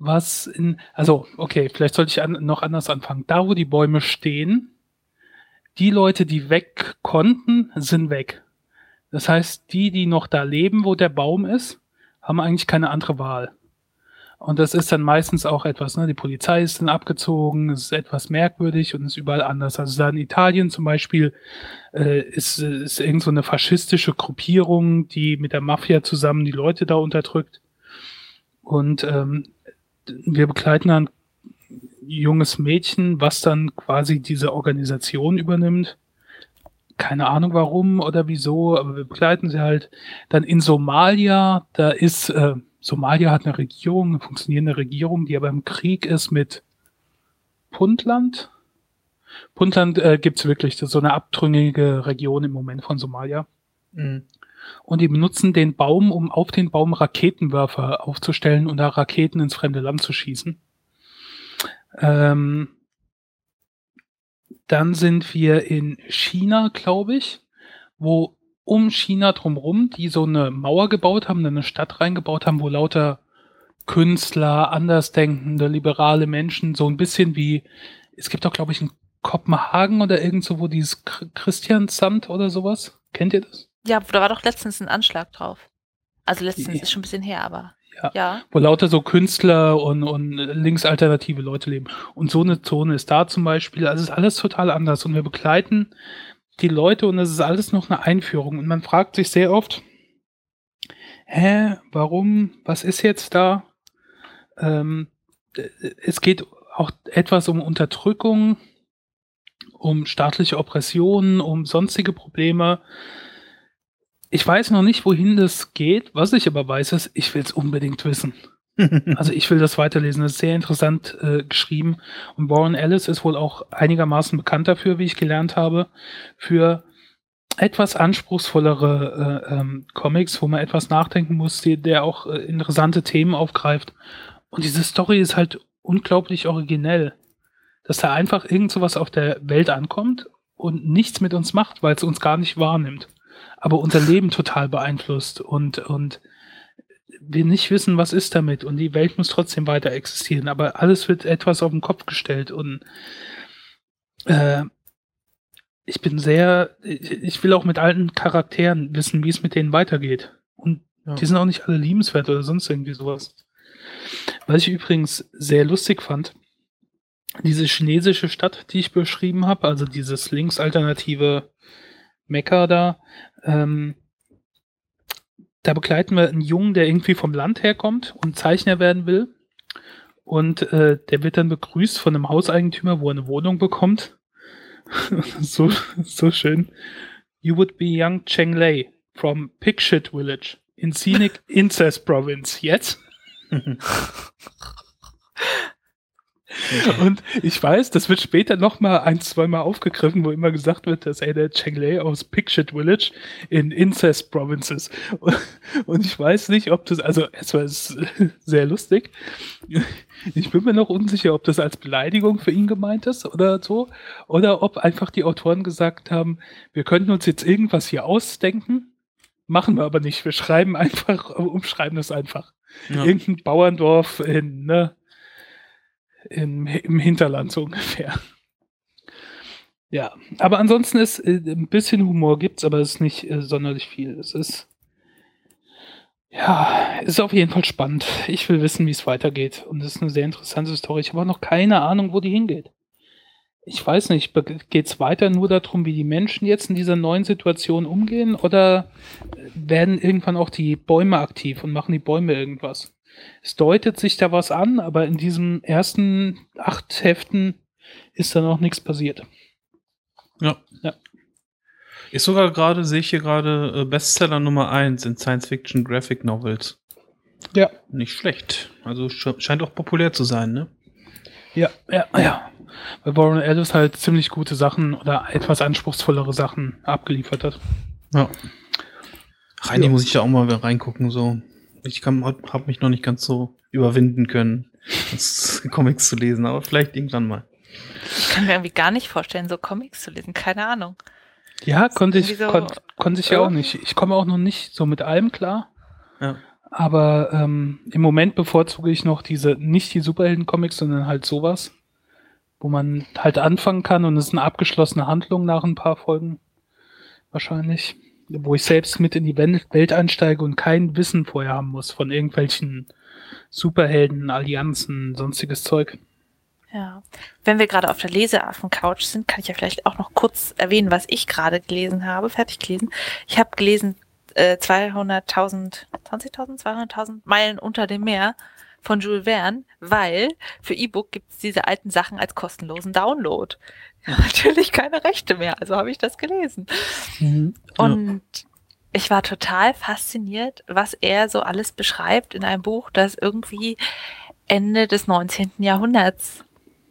was in, also, okay, vielleicht sollte ich an, noch anders anfangen. Da, wo die Bäume stehen, die Leute, die weg konnten, sind weg. Das heißt, die, die noch da leben, wo der Baum ist, haben eigentlich keine andere Wahl. Und das ist dann meistens auch etwas, ne? Die Polizei ist dann abgezogen, es ist etwas merkwürdig und ist überall anders. Also da in Italien zum Beispiel äh, ist, ist irgend so eine faschistische Gruppierung, die mit der Mafia zusammen die Leute da unterdrückt. Und ähm, wir begleiten ein junges Mädchen, was dann quasi diese Organisation übernimmt. Keine Ahnung warum oder wieso, aber wir begleiten sie halt. Dann in Somalia, da ist äh, Somalia hat eine Regierung, eine funktionierende Regierung, die aber im Krieg ist mit Puntland. Puntland äh, gibt's wirklich, das ist so eine abtrünnige Region im Moment von Somalia. Mhm. Und die benutzen den Baum, um auf den Baum Raketenwerfer aufzustellen und da Raketen ins fremde Land zu schießen. Ähm, dann sind wir in China, glaube ich, wo um China drumherum, die so eine Mauer gebaut haben, eine Stadt reingebaut haben, wo lauter Künstler, andersdenkende, liberale Menschen, so ein bisschen wie, es gibt auch, glaube ich, in Kopenhagen oder irgendwo, wo dieses Christiansamt oder sowas. Kennt ihr das? Ja, da war doch letztens ein Anschlag drauf. Also letztens ja. ist schon ein bisschen her, aber. Ja. ja. Wo lauter so Künstler und, und linksalternative Leute leben. Und so eine Zone ist da zum Beispiel. Also ist alles total anders. Und wir begleiten die Leute und es ist alles noch eine Einführung. Und man fragt sich sehr oft, hä, warum, was ist jetzt da? Ähm, es geht auch etwas um Unterdrückung, um staatliche Oppressionen, um sonstige Probleme. Ich weiß noch nicht, wohin das geht. Was ich aber weiß, ist, ich will es unbedingt wissen. also ich will das weiterlesen. Das ist sehr interessant äh, geschrieben. Und Warren Ellis ist wohl auch einigermaßen bekannt dafür, wie ich gelernt habe, für etwas anspruchsvollere äh, ähm, Comics, wo man etwas nachdenken muss, die, der auch äh, interessante Themen aufgreift. Und diese Story ist halt unglaublich originell, dass da einfach irgend sowas auf der Welt ankommt und nichts mit uns macht, weil es uns gar nicht wahrnimmt aber unser Leben total beeinflusst und, und wir nicht wissen, was ist damit und die Welt muss trotzdem weiter existieren, aber alles wird etwas auf den Kopf gestellt und äh, ich bin sehr, ich will auch mit alten Charakteren wissen, wie es mit denen weitergeht. Und ja. die sind auch nicht alle liebenswert oder sonst irgendwie sowas. Was ich übrigens sehr lustig fand, diese chinesische Stadt, die ich beschrieben habe, also dieses linksalternative Mekka da, ähm, da begleiten wir einen Jungen, der irgendwie vom Land herkommt und Zeichner werden will. Und äh, der wird dann begrüßt von einem Hauseigentümer, wo er eine Wohnung bekommt. so, so schön. You would be young Cheng Lei from Picshit Village in Scenic Incest Province. Jetzt? Und ich weiß, das wird später noch mal ein, zwei Mal aufgegriffen, wo immer gesagt wird, dass er der Chenglei aus Picshit Village in Incest Provinces. Und ich weiß nicht, ob das, also es war sehr lustig. Ich bin mir noch unsicher, ob das als Beleidigung für ihn gemeint ist oder so, oder ob einfach die Autoren gesagt haben, wir könnten uns jetzt irgendwas hier ausdenken, machen wir aber nicht. Wir schreiben einfach, umschreiben das einfach. Ja. Irgendein Bauerndorf in, ne, im, im Hinterland so ungefähr. Ja, aber ansonsten ist äh, ein bisschen Humor gibt's, aber es ist nicht äh, sonderlich viel. Es ist ja, ist auf jeden Fall spannend. Ich will wissen, wie es weitergeht. Und es ist eine sehr interessante Story. Ich habe auch noch keine Ahnung, wo die hingeht. Ich weiß nicht, geht es weiter nur darum, wie die Menschen jetzt in dieser neuen Situation umgehen oder werden irgendwann auch die Bäume aktiv und machen die Bäume irgendwas? Es deutet sich da was an, aber in diesen ersten acht Heften ist da noch nichts passiert. Ja. ja. Ist sogar gerade, sehe ich hier gerade, äh, Bestseller Nummer 1 in Science Fiction Graphic Novels. Ja. Nicht schlecht. Also scheint auch populär zu sein, ne? Ja, ja, ja. Weil Warren Ellis halt ziemlich gute Sachen oder etwas anspruchsvollere Sachen abgeliefert hat. Ja. Rein, ja. muss ich ja auch mal reingucken, so ich habe mich noch nicht ganz so überwinden können, Comics zu lesen, aber vielleicht irgendwann mal. Ich kann mir irgendwie gar nicht vorstellen, so Comics zu lesen, keine Ahnung. Ja, konnte ich, so, kon, konnte ich ja auch nicht. Ich komme auch noch nicht so mit allem klar. Ja. Aber ähm, im Moment bevorzuge ich noch diese, nicht die Superhelden-Comics, sondern halt sowas, wo man halt anfangen kann und es ist eine abgeschlossene Handlung nach ein paar Folgen. Wahrscheinlich wo ich selbst mit in die Welt einsteige und kein Wissen vorher haben muss von irgendwelchen Superhelden, Allianzen, sonstiges Zeug. Ja, wenn wir gerade auf der Leseaffen-Couch sind, kann ich ja vielleicht auch noch kurz erwähnen, was ich gerade gelesen habe, fertig gelesen. Ich habe gelesen äh, 200.000, 20.000, 200.000 Meilen unter dem Meer von Jules Verne, weil für E-Book gibt es diese alten Sachen als kostenlosen Download. Ja, natürlich keine Rechte mehr, also habe ich das gelesen. Mhm. Und ja. ich war total fasziniert, was er so alles beschreibt in einem Buch, das irgendwie Ende des 19. Jahrhunderts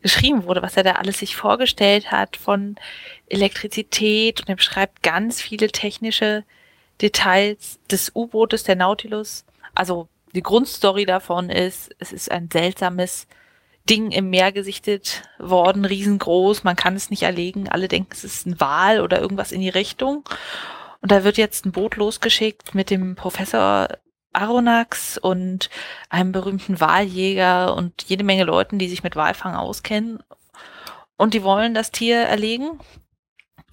geschrieben wurde, was er da alles sich vorgestellt hat von Elektrizität und er beschreibt ganz viele technische Details des U-Bootes, der Nautilus. Also die Grundstory davon ist, es ist ein seltsames Ding im Meer gesichtet worden, riesengroß, man kann es nicht erlegen, alle denken, es ist ein Wal oder irgendwas in die Richtung. Und da wird jetzt ein Boot losgeschickt mit dem Professor Aronax und einem berühmten Waljäger und jede Menge Leuten, die sich mit Walfang auskennen. Und die wollen das Tier erlegen.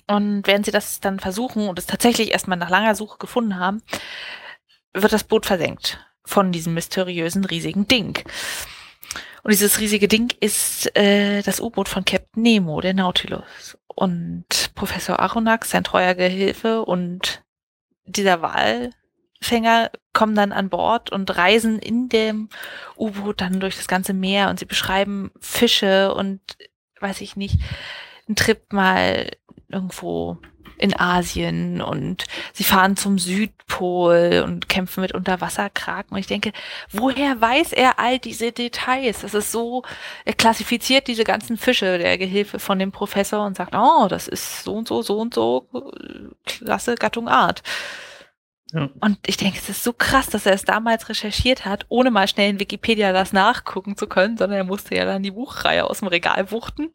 Und während sie das dann versuchen und es tatsächlich erstmal nach langer Suche gefunden haben, wird das Boot versenkt von diesem mysteriösen riesigen Ding. Und dieses riesige Ding ist äh, das U-Boot von Captain Nemo, der Nautilus. Und Professor Aronnax, sein treuer Gehilfe und dieser Walfänger kommen dann an Bord und reisen in dem U-Boot dann durch das ganze Meer und sie beschreiben Fische und weiß ich nicht, einen Trip mal irgendwo in Asien und sie fahren zum Südpol und kämpfen mit Unterwasserkraken. Und ich denke, woher weiß er all diese Details? Das ist so, er klassifiziert diese ganzen Fische, der Gehilfe von dem Professor und sagt, oh, das ist so und so, so und so, klasse Gattung Art. Ja. Und ich denke, es ist so krass, dass er es damals recherchiert hat, ohne mal schnell in Wikipedia das nachgucken zu können, sondern er musste ja dann die Buchreihe aus dem Regal wuchten.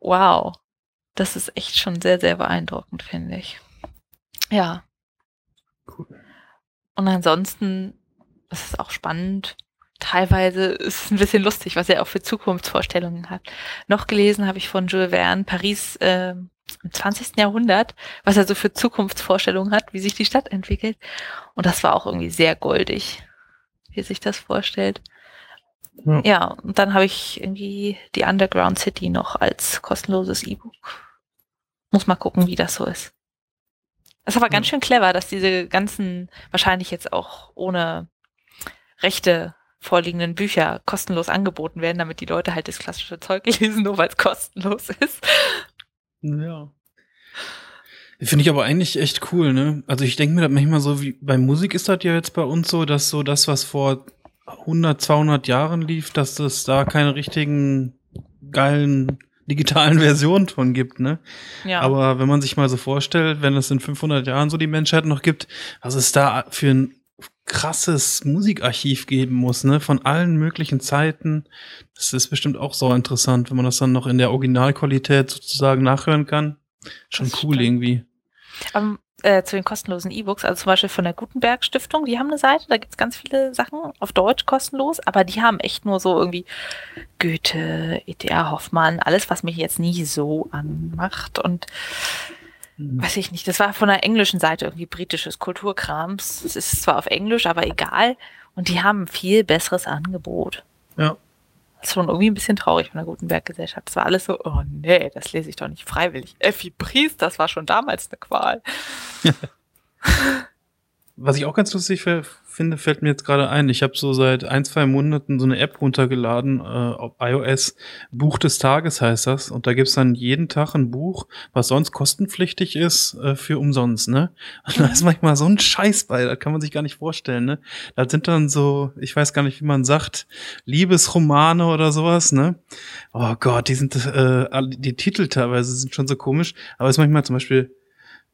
Wow. Das ist echt schon sehr, sehr beeindruckend, finde ich. Ja. Cool. Und ansonsten ist es auch spannend. Teilweise ist es ein bisschen lustig, was er auch für Zukunftsvorstellungen hat. Noch gelesen habe ich von Jules Verne Paris äh, im 20. Jahrhundert, was er so für Zukunftsvorstellungen hat, wie sich die Stadt entwickelt. Und das war auch irgendwie sehr goldig, wie er sich das vorstellt. Ja, ja und dann habe ich irgendwie die Underground City noch als kostenloses E-Book. Muss mal gucken, wie das so ist. Das ist aber ganz schön clever, dass diese ganzen, wahrscheinlich jetzt auch ohne Rechte vorliegenden Bücher kostenlos angeboten werden, damit die Leute halt das klassische Zeug lesen, nur weil es kostenlos ist. Ja. Finde ich aber eigentlich echt cool, ne? Also ich denke mir das manchmal so, wie bei Musik ist das ja jetzt bei uns so, dass so das, was vor 100, 200 Jahren lief, dass es da keine richtigen geilen digitalen Versionen von gibt, ne? Ja. Aber wenn man sich mal so vorstellt, wenn es in 500 Jahren so die Menschheit noch gibt, was es da für ein krasses Musikarchiv geben muss, ne? Von allen möglichen Zeiten. Das ist bestimmt auch so interessant, wenn man das dann noch in der Originalqualität sozusagen nachhören kann. Schon das cool stimmt. irgendwie. Um, äh, zu den kostenlosen E-Books, also zum Beispiel von der Gutenberg Stiftung, die haben eine Seite, da gibt's ganz viele Sachen auf Deutsch kostenlos, aber die haben echt nur so irgendwie Goethe, E.T.A. Hoffmann, alles, was mich jetzt nie so anmacht und mhm. weiß ich nicht, das war von der englischen Seite irgendwie britisches Kulturkrams. Es ist zwar auf Englisch, aber egal. Und die haben ein viel besseres Angebot. Ja. Schon irgendwie ein bisschen traurig von der Gutenberg-Gesellschaft. Das war alles so, oh nee, das lese ich doch nicht freiwillig. Effi Priest, das war schon damals eine Qual. Was ich auch ganz lustig finde, fällt mir jetzt gerade ein. Ich habe so seit ein, zwei Monaten so eine App runtergeladen äh, auf iOS. Buch des Tages heißt das. Und da gibt's dann jeden Tag ein Buch, was sonst kostenpflichtig ist, äh, für umsonst, ne? Und da ist manchmal so ein Scheiß bei, das kann man sich gar nicht vorstellen, ne? Da sind dann so, ich weiß gar nicht, wie man sagt, Liebesromane oder sowas, ne? Oh Gott, die sind, äh, die Titel teilweise sind schon so komisch. Aber es ist manchmal zum Beispiel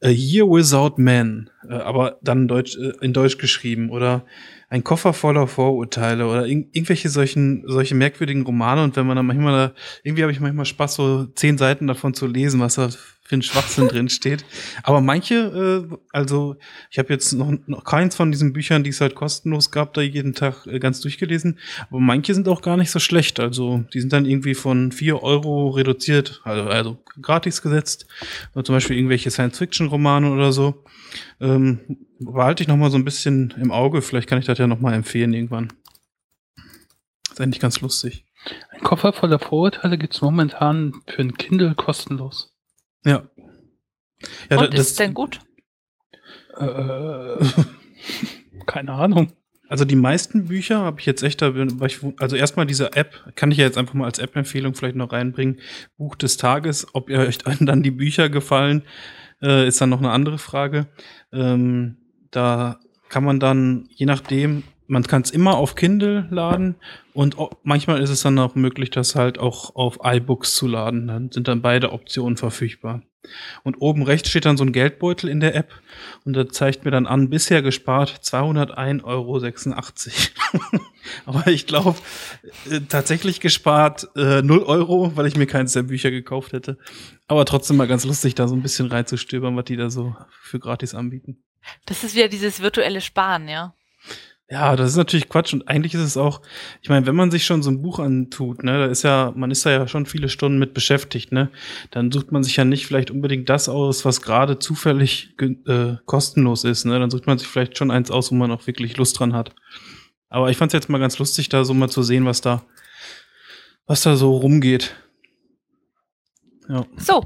A Year Without Men, äh, aber dann Deutsch, äh, in Deutsch geschrieben oder ein Koffer voller Vorurteile oder in, irgendwelche solchen, solche merkwürdigen Romane. Und wenn man dann manchmal da, irgendwie habe ich manchmal Spaß, so zehn Seiten davon zu lesen, was da für ein Schwachsinn drin steht. Aber manche, äh, also ich habe jetzt noch, noch keins von diesen Büchern, die es halt kostenlos gab, da jeden Tag äh, ganz durchgelesen. Aber manche sind auch gar nicht so schlecht. Also die sind dann irgendwie von vier Euro reduziert, also, also gratis gesetzt. Oder zum Beispiel irgendwelche Science-Fiction-Romane oder so. Ähm, behalte ich noch mal so ein bisschen im Auge. Vielleicht kann ich das ja noch mal empfehlen irgendwann. ist eigentlich ganz lustig. Ein Koffer voller Vorurteile gibt's momentan für ein Kindle kostenlos. Ja. ja Und das, ist es denn gut? Äh, keine Ahnung. Also die meisten Bücher habe ich jetzt echt, also erstmal diese App, kann ich ja jetzt einfach mal als App-Empfehlung vielleicht noch reinbringen. Buch des Tages, ob ihr euch dann die Bücher gefallen, äh, ist dann noch eine andere Frage. Ähm, da kann man dann, je nachdem, man kann es immer auf Kindle laden und manchmal ist es dann auch möglich, das halt auch auf iBooks zu laden. Dann sind dann beide Optionen verfügbar. Und oben rechts steht dann so ein Geldbeutel in der App und da zeigt mir dann an, bisher gespart 201,86 Euro. Aber ich glaube, äh, tatsächlich gespart äh, 0 Euro, weil ich mir keins der Bücher gekauft hätte. Aber trotzdem mal ganz lustig, da so ein bisschen reinzustöbern, was die da so für gratis anbieten. Das ist wieder dieses virtuelle Sparen, ja. Ja, das ist natürlich Quatsch und eigentlich ist es auch, ich meine, wenn man sich schon so ein Buch antut, ne, da ist ja, man ist da ja schon viele Stunden mit beschäftigt, ne, dann sucht man sich ja nicht vielleicht unbedingt das aus, was gerade zufällig äh, kostenlos ist, ne, dann sucht man sich vielleicht schon eins aus, wo man auch wirklich Lust dran hat. Aber ich fand es jetzt mal ganz lustig, da so mal zu sehen, was da, was da so rumgeht. Ja. So,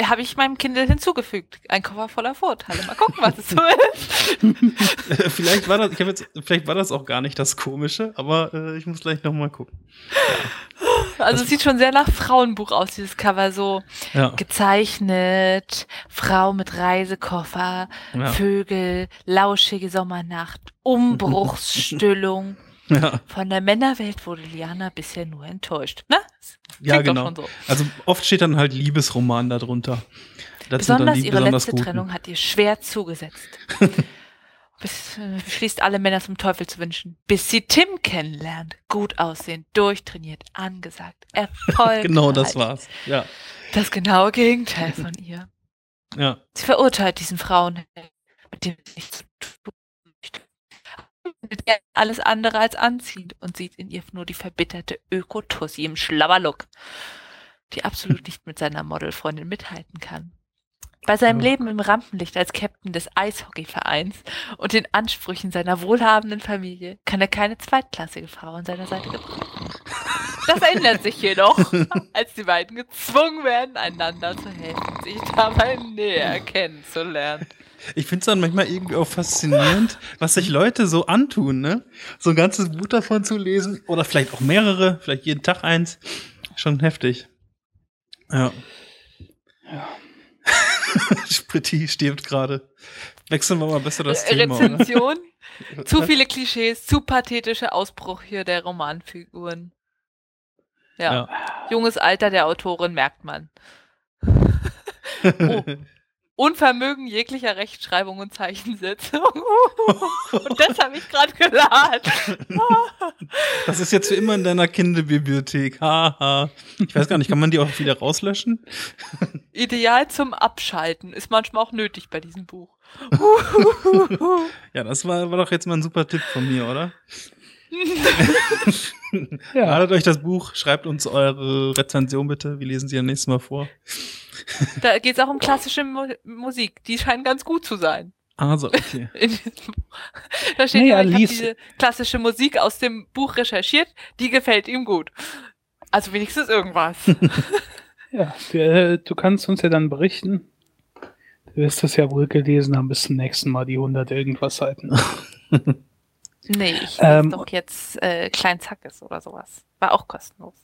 habe ich meinem Kindle hinzugefügt. Ein Koffer voller Vorteile. Mal gucken, was es so ist. vielleicht, war das, ich jetzt, vielleicht war das auch gar nicht das Komische, aber äh, ich muss gleich nochmal gucken. Ja. Also es sieht schon sehr nach Frauenbuch aus, dieses Cover. So ja. gezeichnet, Frau mit Reisekoffer, ja. Vögel, lauschige Sommernacht, Umbruchsstillung. Ja. Von der Männerwelt wurde Liana bisher nur enttäuscht. Ne? Ja, genau. So. Also oft steht dann halt Liebesroman darunter. Das besonders ihre besonders letzte guten. Trennung hat ihr schwer zugesetzt. bis, äh, schließt alle Männer zum Teufel zu wünschen, bis sie Tim kennenlernt. Gut aussehen, durchtrainiert, angesagt, erfolgreich. genau, das war's. Ja. Das genaue Gegenteil von ihr. Ja. Sie verurteilt diesen Frauen, mit dem sie nichts zu tun findet er alles andere als anziehend und sieht in ihr nur die verbitterte Ökotussi im Schlabberlook, die absolut nicht mit seiner Modelfreundin mithalten kann. Bei seinem oh. Leben im Rampenlicht als Captain des Eishockeyvereins und den Ansprüchen seiner wohlhabenden Familie kann er keine zweitklassige Frau an seiner Seite gebrauchen. Das ändert sich jedoch, als die beiden gezwungen werden, einander zu helfen, sich dabei näher kennenzulernen. Ich finde es dann manchmal irgendwie auch faszinierend, was sich Leute so antun, ne? So ein ganzes Buch davon zu lesen oder vielleicht auch mehrere, vielleicht jeden Tag eins. Schon heftig. Ja. Ja. Spritti stirbt gerade. Wechseln wir mal besser das äh, Thema. Rezension. zu viele Klischees, zu pathetische Ausbruch hier der Romanfiguren. Ja. ja. Junges Alter der Autorin merkt man. oh. Unvermögen jeglicher Rechtschreibung und Zeichensetzung. und das habe ich gerade geladen. das ist jetzt für immer in deiner Kinderbibliothek. Haha. ich weiß gar nicht, kann man die auch wieder rauslöschen? Ideal zum Abschalten ist manchmal auch nötig bei diesem Buch. ja, das war, war doch jetzt mal ein super Tipp von mir, oder? ja. Ladet euch das Buch, schreibt uns eure Rezension bitte. Wir lesen sie ja nächstes Mal vor. Da geht es auch um klassische Mu Musik. Die scheinen ganz gut zu sein. Also, okay. da steht nee, ja, ich habe diese klassische Musik aus dem Buch recherchiert, die gefällt ihm gut. Also wenigstens irgendwas. ja, du, du, kannst uns ja dann berichten. Du wirst das ja wohl gelesen haben bis zum nächsten Mal, die 100 irgendwas Seiten. Nee, ich ähm, doch jetzt äh, Klein Zackes oder sowas. War auch kostenlos.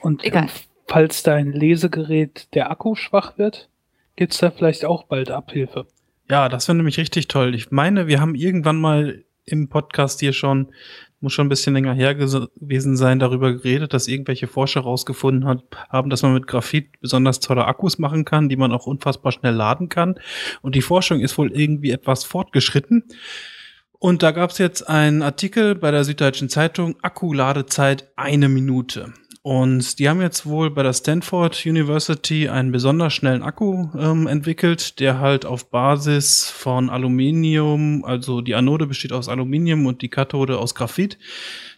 Und Egal falls dein Lesegerät der Akku schwach wird, gibt's da vielleicht auch bald Abhilfe. Ja, das wäre nämlich richtig toll. Ich meine, wir haben irgendwann mal im Podcast hier schon, muss schon ein bisschen länger her gewesen sein, darüber geredet, dass irgendwelche Forscher rausgefunden hat, haben, dass man mit Graphit besonders tolle Akkus machen kann, die man auch unfassbar schnell laden kann. Und die Forschung ist wohl irgendwie etwas fortgeschritten. Und da gab es jetzt einen Artikel bei der Süddeutschen Zeitung, Akkuladezeit eine Minute. Und die haben jetzt wohl bei der Stanford University einen besonders schnellen Akku ähm, entwickelt, der halt auf Basis von Aluminium, also die Anode besteht aus Aluminium und die Kathode aus Graphit,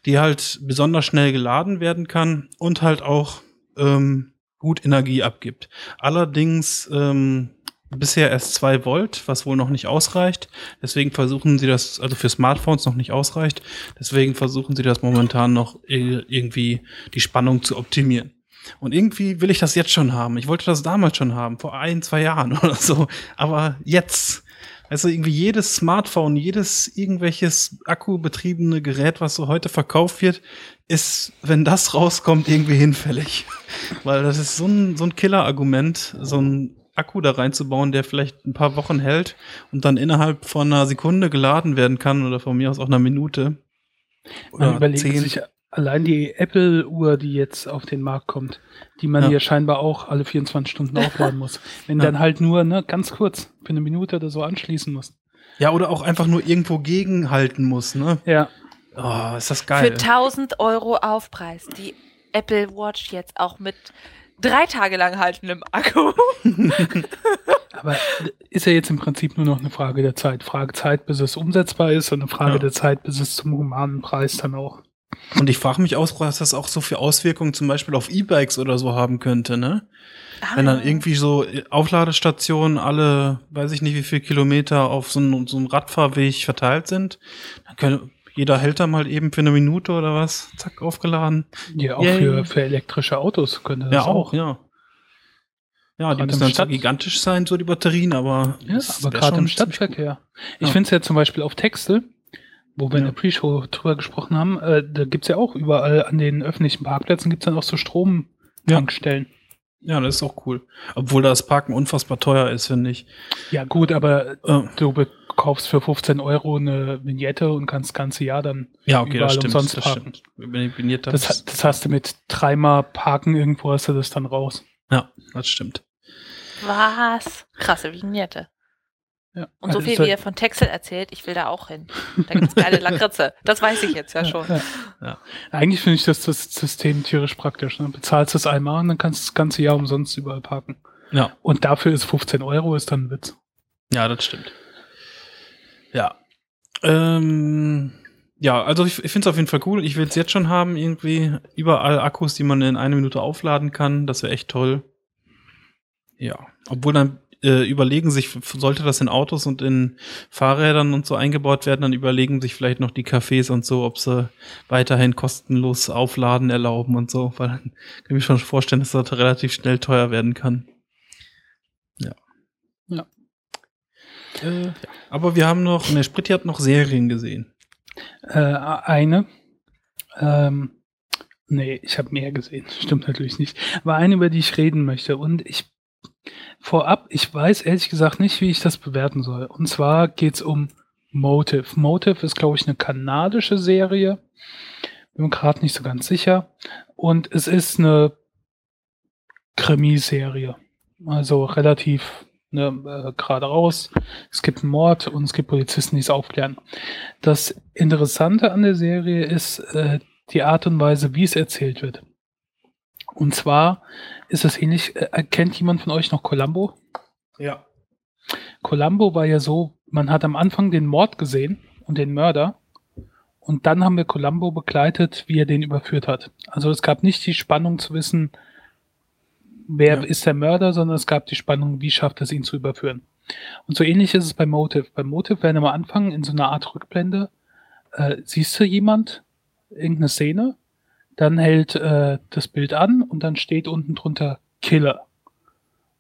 die halt besonders schnell geladen werden kann und halt auch ähm, gut Energie abgibt. Allerdings ähm, bisher erst zwei Volt, was wohl noch nicht ausreicht. Deswegen versuchen sie das, also für Smartphones noch nicht ausreicht. Deswegen versuchen sie das momentan noch irgendwie die Spannung zu optimieren. Und irgendwie will ich das jetzt schon haben. Ich wollte das damals schon haben, vor ein, zwei Jahren oder so. Aber jetzt. Also irgendwie jedes Smartphone, jedes irgendwelches akkubetriebene Gerät, was so heute verkauft wird, ist, wenn das rauskommt, irgendwie hinfällig. Weil das ist so ein, so ein Killer-Argument, so ein Akku da reinzubauen, der vielleicht ein paar Wochen hält und dann innerhalb von einer Sekunde geladen werden kann oder von mir aus auch einer Minute. Man Oder überlegt 10. sich allein die Apple-Uhr, die jetzt auf den Markt kommt, die man Ja. ja scheinbar auch alle 24 Stunden aufladen muss. Wenn Ja. dann halt nur ne, ganz kurz für eine Minute oder so anschließen muss. Ja, oder auch einfach nur irgendwo gegenhalten muss, ne? Ja, Oh, ist das Für geil. 1000 Euro Aufpreis. Die Apple Watch jetzt auch mit drei Tage lang haltendem Akku. aber ist ja jetzt im Prinzip nur noch eine Frage der Zeit. Frage Zeit, bis es umsetzbar ist und eine Frage Ja. der Zeit, bis es zum humanen Preis dann auch. Und ich frage mich aus, was das auch so für Auswirkungen zum Beispiel auf E-Bikes oder so haben könnte, ne? Wenn dann Ah. irgendwie so Aufladestationen alle, weiß ich nicht, wie viel Kilometer auf so einen, so Radfahrweg verteilt sind, dann können, jeder hält da mal eben für eine Minute oder was, zack, aufgeladen. Ja, auch Yay. für, für elektrische Autos könnte das ja, auch. ja. Ja, die müssen dann Stadt- gigantisch sein, so die Batterien, aber. Ja, aber gerade im. Stadtverkehr. Ich Ja. finde es ja zum Beispiel auf Texel, wo wir in Ja. der Pre-Show drüber gesprochen haben, äh, da gibt's ja auch überall an den öffentlichen Parkplätzen gibt's dann auch so Stromtankstellen. Ja, das ist auch cool. Obwohl das Parken unfassbar teuer ist, finde ich. Ja. gut, aber Äh, du kaufst für 15 Euro eine Vignette und kannst das ganze Jahr dann ja, okay, das überall stimmt. umsonst das parken. Das, das, das hast du mit dreimal Parken irgendwo hast du das dann raus. ja, das stimmt. Was? Krasse Vignette. Ja. Und so Also viel, wie er von Texel erzählt, ich will da auch hin. Da gibt's geile Lakritze. Das weiß ich jetzt ja schon. Ja. Ja. Eigentlich finde ich das, das System tierisch praktisch. Ne? Bezahlst es einmal und dann kannst du das ganze Jahr umsonst überall parken. Ja, Und dafür ist 15 Euro ist dann ein Witz. ja, das stimmt. Ja. Ähm, ja, also ich, ich finde es auf jeden Fall cool. Ich will es jetzt schon haben, irgendwie überall Akkus, die man in einer Minute aufladen kann. Das wäre echt toll. Ja. Obwohl dann äh, überlegen sich, sollte das in Autos und in Fahrrädern und so eingebaut werden, dann überlegen sich vielleicht noch die Cafés und so, ob sie weiterhin kostenlos Aufladen erlauben und so, weil dann kann ich mir schon vorstellen, dass das relativ schnell teuer werden kann. Ja. Ja. Äh. Aber wir haben noch, ne, Spritti hat noch Serien gesehen. Äh, eine. Ähm, nee, ich habe mehr gesehen. Stimmt natürlich nicht. Aber eine, über die ich reden möchte. Und ich vorab, ich weiß ehrlich gesagt nicht, wie ich das bewerten soll. Und zwar geht's um Motive. Motive ist, glaube ich, eine kanadische Serie. Bin mir gerade nicht so ganz sicher. Und es ist eine Krimiserie. Also relativ ne, äh, gerade raus. Es gibt einen Mord und es gibt Polizisten, die es aufklären. Das Interessante an der Serie ist äh, die Art und Weise, wie es erzählt wird. Und zwar ist es ähnlich, äh, kennt jemand von euch noch Columbo? Ja. Columbo war ja so, man hat am Anfang den Mord gesehen und den Mörder und dann haben wir Columbo begleitet, wie er den überführt hat. Also es gab nicht die Spannung zu wissen, wer Ja. ist der Mörder, sondern es gab die Spannung, wie schafft es ihn zu überführen. Und so ähnlich ist es bei Motive. Bei Motive werden am Anfang in so einer Art Rückblende, äh, siehst du jemand, irgendeine Szene, dann hält äh, das Bild an und dann steht unten drunter Killer.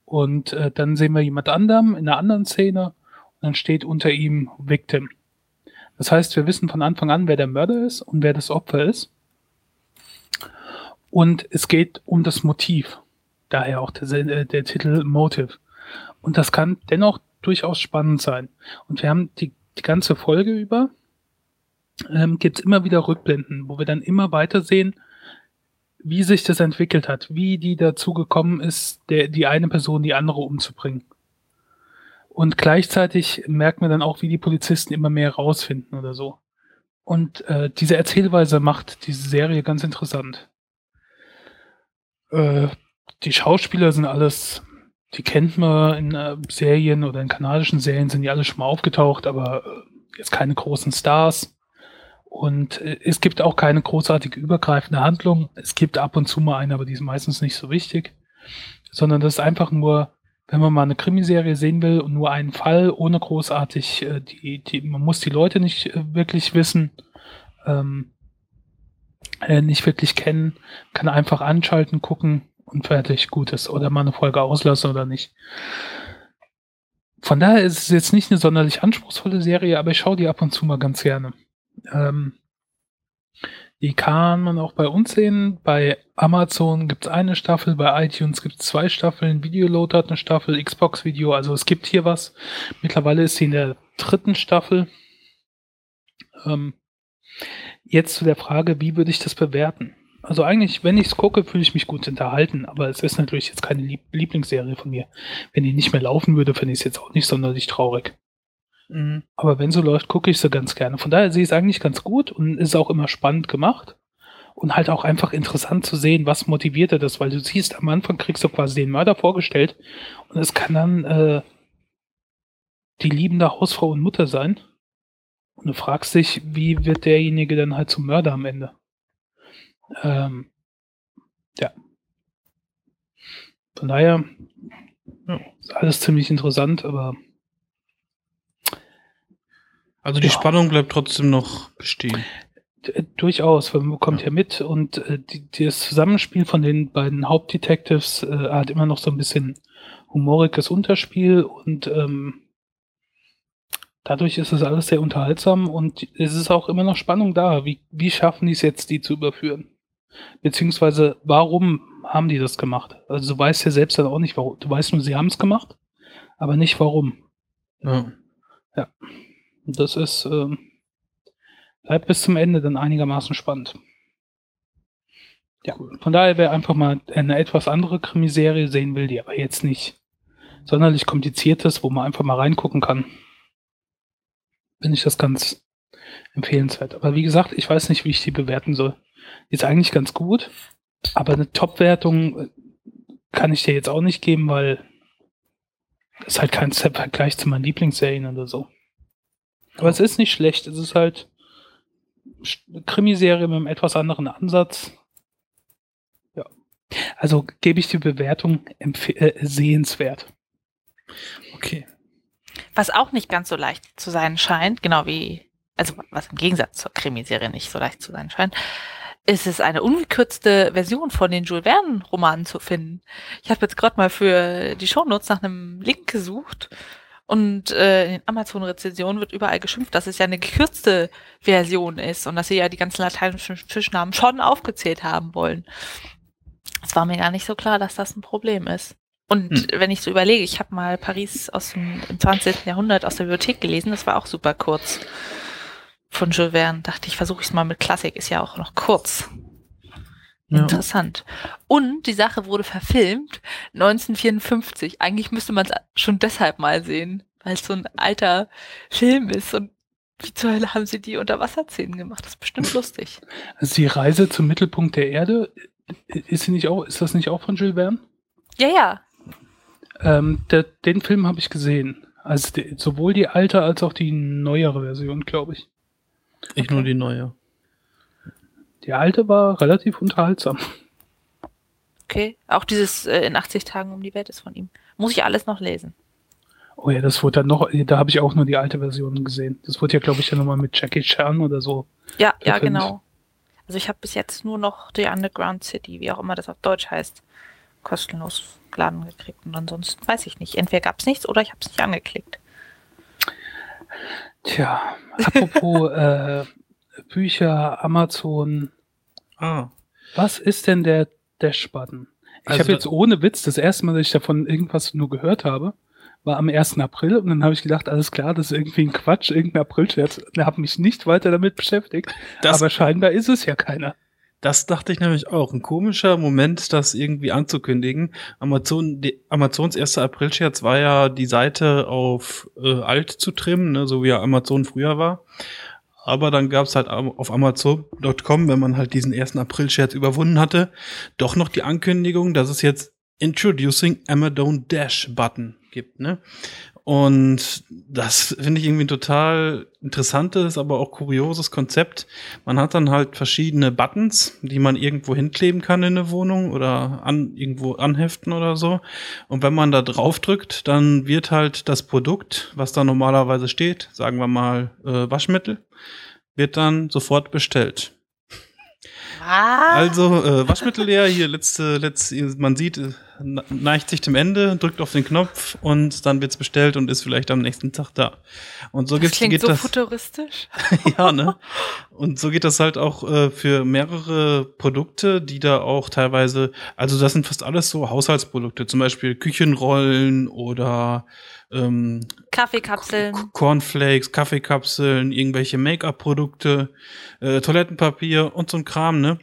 Und äh, dann sehen wir jemand anderem in einer anderen Szene und dann steht unter ihm Victim. Das heißt, wir wissen von Anfang an, wer der Mörder ist und wer das Opfer ist. Und es geht um das Motiv. Daher auch der, äh, der Titel Motive. Und das kann dennoch durchaus spannend sein. Und wir haben die, die ganze Folge über, ähm, gibt es immer wieder Rückblenden, wo wir dann immer weiter sehen, wie sich das entwickelt hat, wie die dazu gekommen ist, der, die eine Person die andere umzubringen. Und gleichzeitig merken wir dann auch, wie die Polizisten immer mehr rausfinden oder so. Und äh, diese Erzählweise macht diese Serie ganz interessant. Äh, die Schauspieler sind alles, die kennt man in äh, Serien oder in kanadischen Serien, sind die alle schon mal aufgetaucht, aber äh, jetzt keine großen Stars. Und äh, es gibt auch keine großartige übergreifende Handlung. Es gibt ab und zu mal eine, aber die ist meistens nicht so wichtig. Sondern das ist einfach nur, wenn man mal eine Krimiserie sehen will und nur einen Fall, ohne großartig, äh, die, die, man muss die Leute nicht äh, wirklich wissen, ähm, äh, nicht wirklich kennen, kann einfach anschalten, gucken und fertig, gut ist. Oder mal eine Folge auslassen oder nicht. Von daher ist es jetzt nicht eine sonderlich anspruchsvolle Serie, aber ich schaue die ab und zu mal ganz gerne. Ähm, die kann man auch bei uns sehen. Bei Amazon gibt es eine Staffel, bei iTunes gibt es zwei Staffeln, Videoload hat eine Staffel, Xbox Video, also es gibt hier was. Mittlerweile ist sie in der dritten Staffel. Ähm, Jetzt zu der Frage, wie würde ich das bewerten? Also eigentlich, wenn ich es gucke, fühle ich mich gut unterhalten, aber es ist natürlich jetzt keine Lieb Lieblingsserie von mir. Wenn die nicht mehr laufen würde, finde ich es jetzt auch nicht sonderlich traurig. Mhm. Aber wenn so läuft, gucke ich sie ganz gerne. Von daher sehe ich es eigentlich ganz gut und ist auch immer spannend gemacht. Und halt auch einfach interessant zu sehen, was motiviert er das, weil du siehst, am Anfang kriegst du quasi den Mörder vorgestellt und es kann dann äh, die liebende Hausfrau und Mutter sein. Und du fragst dich, wie wird derjenige dann halt zum Mörder am Ende? Ähm, ja. Von daher ja, ist alles ziemlich interessant, aber. Also die ja. Spannung bleibt trotzdem noch bestehen. D durchaus, weil man bekommt ja, ja mit und äh, die, das Zusammenspiel von den beiden Hauptdetectives äh, hat immer noch so ein bisschen humoriges Unterspiel und ähm, dadurch ist es alles sehr unterhaltsam und es ist auch immer noch Spannung da. Wie, wie schaffen die es jetzt, die zu überführen? Beziehungsweise, warum haben die das gemacht? Also du weißt ja selbst dann auch nicht, warum. Du weißt nur, sie haben es gemacht, aber nicht warum. Ja. Ja. Das ist, ähm, bleibt bis zum Ende dann einigermaßen spannend. Ja, von daher, wer einfach mal eine etwas andere Krimiserie sehen will, die aber jetzt nicht sonderlich kompliziert ist, wo man einfach mal reingucken kann, finde ich das ganz empfehlenswert. Aber wie gesagt, ich weiß nicht, wie ich die bewerten soll ist eigentlich ganz gut, aber eine Top-Wertung äh, kann ich dir jetzt auch nicht geben, weil es halt kein Vergleich zu meinen Lieblingsserien oder so. Aber es ist nicht schlecht. Es ist halt eine Krimiserie mit einem etwas anderen Ansatz. Ja. Also gebe ich die Bewertung äh, sehenswert. Okay. Was auch nicht ganz so leicht zu sein scheint, genau wie, also was im Gegensatz zur Krimiserie nicht so leicht zu sein scheint, ist es eine ungekürzte Version von den Jules Verne-Romanen zu finden. Ich habe jetzt gerade mal für die Shownotes nach einem Link gesucht und äh, in den Amazon-Rezensionen wird überall geschimpft, dass es ja eine gekürzte Version ist und dass sie ja die ganzen lateinischen Fischnamen schon aufgezählt haben wollen. Es war mir gar nicht so klar, dass das ein Problem ist. Und hm. wenn ich so überlege, ich habe mal Paris aus dem im 20. Jahrhundert aus der Bibliothek gelesen, das war auch super kurz von Jules Verne. Dachte ich, versuche ich es mal mit Klassik, ist ja auch noch kurz. Ja. Interessant. Und die Sache wurde verfilmt 1954. Eigentlich müsste man es schon deshalb mal sehen, weil es so ein alter Film ist. Und wie zur Hölle haben sie die Unterwasserszenen gemacht? Das ist bestimmt lustig. Also die Reise zum Mittelpunkt der Erde, ist sie nicht auch, ist das nicht auch von Jules Verne? Ja, ja. Ähm, der, den Film habe ich gesehen. Also die, sowohl die alte als auch die neuere Version, glaube ich. Ich okay. nur die neue. Die alte war relativ unterhaltsam. Okay, auch dieses äh, in 80 Tagen um die Welt ist von ihm. Muss ich alles noch lesen. Oh ja, das wurde dann noch, da habe ich auch nur die alte Version gesehen. Das wurde ja, glaube ich, dann nochmal mit Jackie Chan oder so. Ja, ja, genau. Also ich habe bis jetzt nur noch die Underground City, wie auch immer das auf Deutsch heißt, kostenlos geladen gekriegt. Und ansonsten weiß ich nicht. Entweder gab es nichts oder ich habe es nicht angeklickt. Tja, apropos äh, Bücher, Amazon. Ah. Was ist denn der Dash-Button? Ich also habe jetzt ohne Witz das erste Mal, dass ich davon irgendwas nur gehört habe, war am 1. April und dann habe ich gedacht, alles klar, das ist irgendwie ein Quatsch, irgendein April-Scherz. Ich habe mich nicht weiter damit beschäftigt. Aber scheinbar ist es ja keiner. Das dachte ich nämlich auch. Ein komischer Moment, das irgendwie anzukündigen. Amazon, die, Amazons erster April-Scherz war ja, die Seite auf äh, alt zu trimmen, ne, so wie ja Amazon früher war. Aber dann gab es halt auf Amazon.com, wenn man halt diesen ersten April-Scherz überwunden hatte, doch noch die Ankündigung, dass es jetzt Introducing Amazon Dash Button gibt. Ne? Und das finde ich irgendwie ein total interessantes, aber auch kurioses Konzept. Man hat dann halt verschiedene Buttons, die man irgendwo hinkleben kann in eine Wohnung oder an, irgendwo anheften oder so. Und wenn man da drauf drückt, dann wird halt das Produkt, was da normalerweise steht, sagen wir mal äh, Waschmittel, wird dann sofort bestellt. Ah. Also äh, Waschmittel leer, hier letzte, letzte, man sieht, neigt sich dem Ende, drückt auf den Knopf und dann wird's bestellt und ist vielleicht am nächsten Tag da. Und so Das gibt's, klingt geht so das. futuristisch. ja, ne? Und so geht das halt auch äh, für mehrere Produkte, die da auch teilweise, also das sind fast alles so Haushaltsprodukte, zum Beispiel Küchenrollen oder ähm, Kaffeekapseln. K- Cornflakes, Kaffeekapseln, irgendwelche Make-up-Produkte, äh, Toilettenpapier und so ein Kram, ne?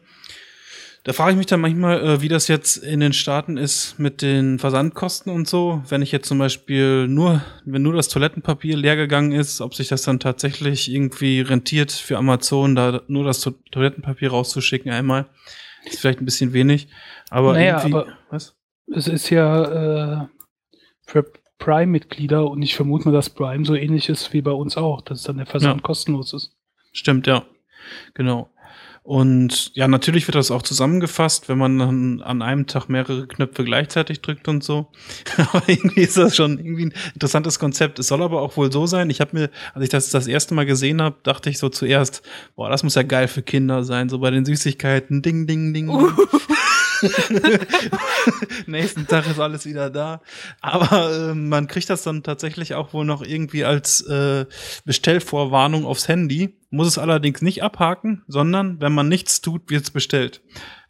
Da frage ich mich dann manchmal, äh, wie das jetzt in den Staaten ist mit den Versandkosten und so. Wenn ich jetzt zum Beispiel nur, wenn nur das Toilettenpapier leer gegangen ist, ob sich das dann tatsächlich irgendwie rentiert für Amazon, da nur das To Toilettenpapier rauszuschicken einmal. Ist vielleicht ein bisschen wenig. Aber Naja, irgendwie. aber- was? Es ist ja äh, für Prime-Mitglieder und ich vermute mal, dass Prime so ähnlich ist wie bei uns auch, dass dann der Versand Ja. kostenlos ist. Stimmt, ja. Genau. Und ja, natürlich wird das auch zusammengefasst, wenn man dann an einem Tag mehrere Knöpfe gleichzeitig drückt und so. aber irgendwie ist das schon irgendwie ein interessantes Konzept. Es soll aber auch wohl so sein. Ich habe mir, als ich das das erste Mal gesehen habe, dachte ich so zuerst, boah, das muss ja geil für Kinder sein, so bei den Süßigkeiten. Ding, ding, ding. ding. Nächsten Tag ist alles wieder da. Aber äh, man kriegt das dann tatsächlich auch wohl noch irgendwie als äh, Bestellvorwarnung aufs Handy. Muss es allerdings nicht abhaken, sondern wenn man nichts tut, wird's bestellt.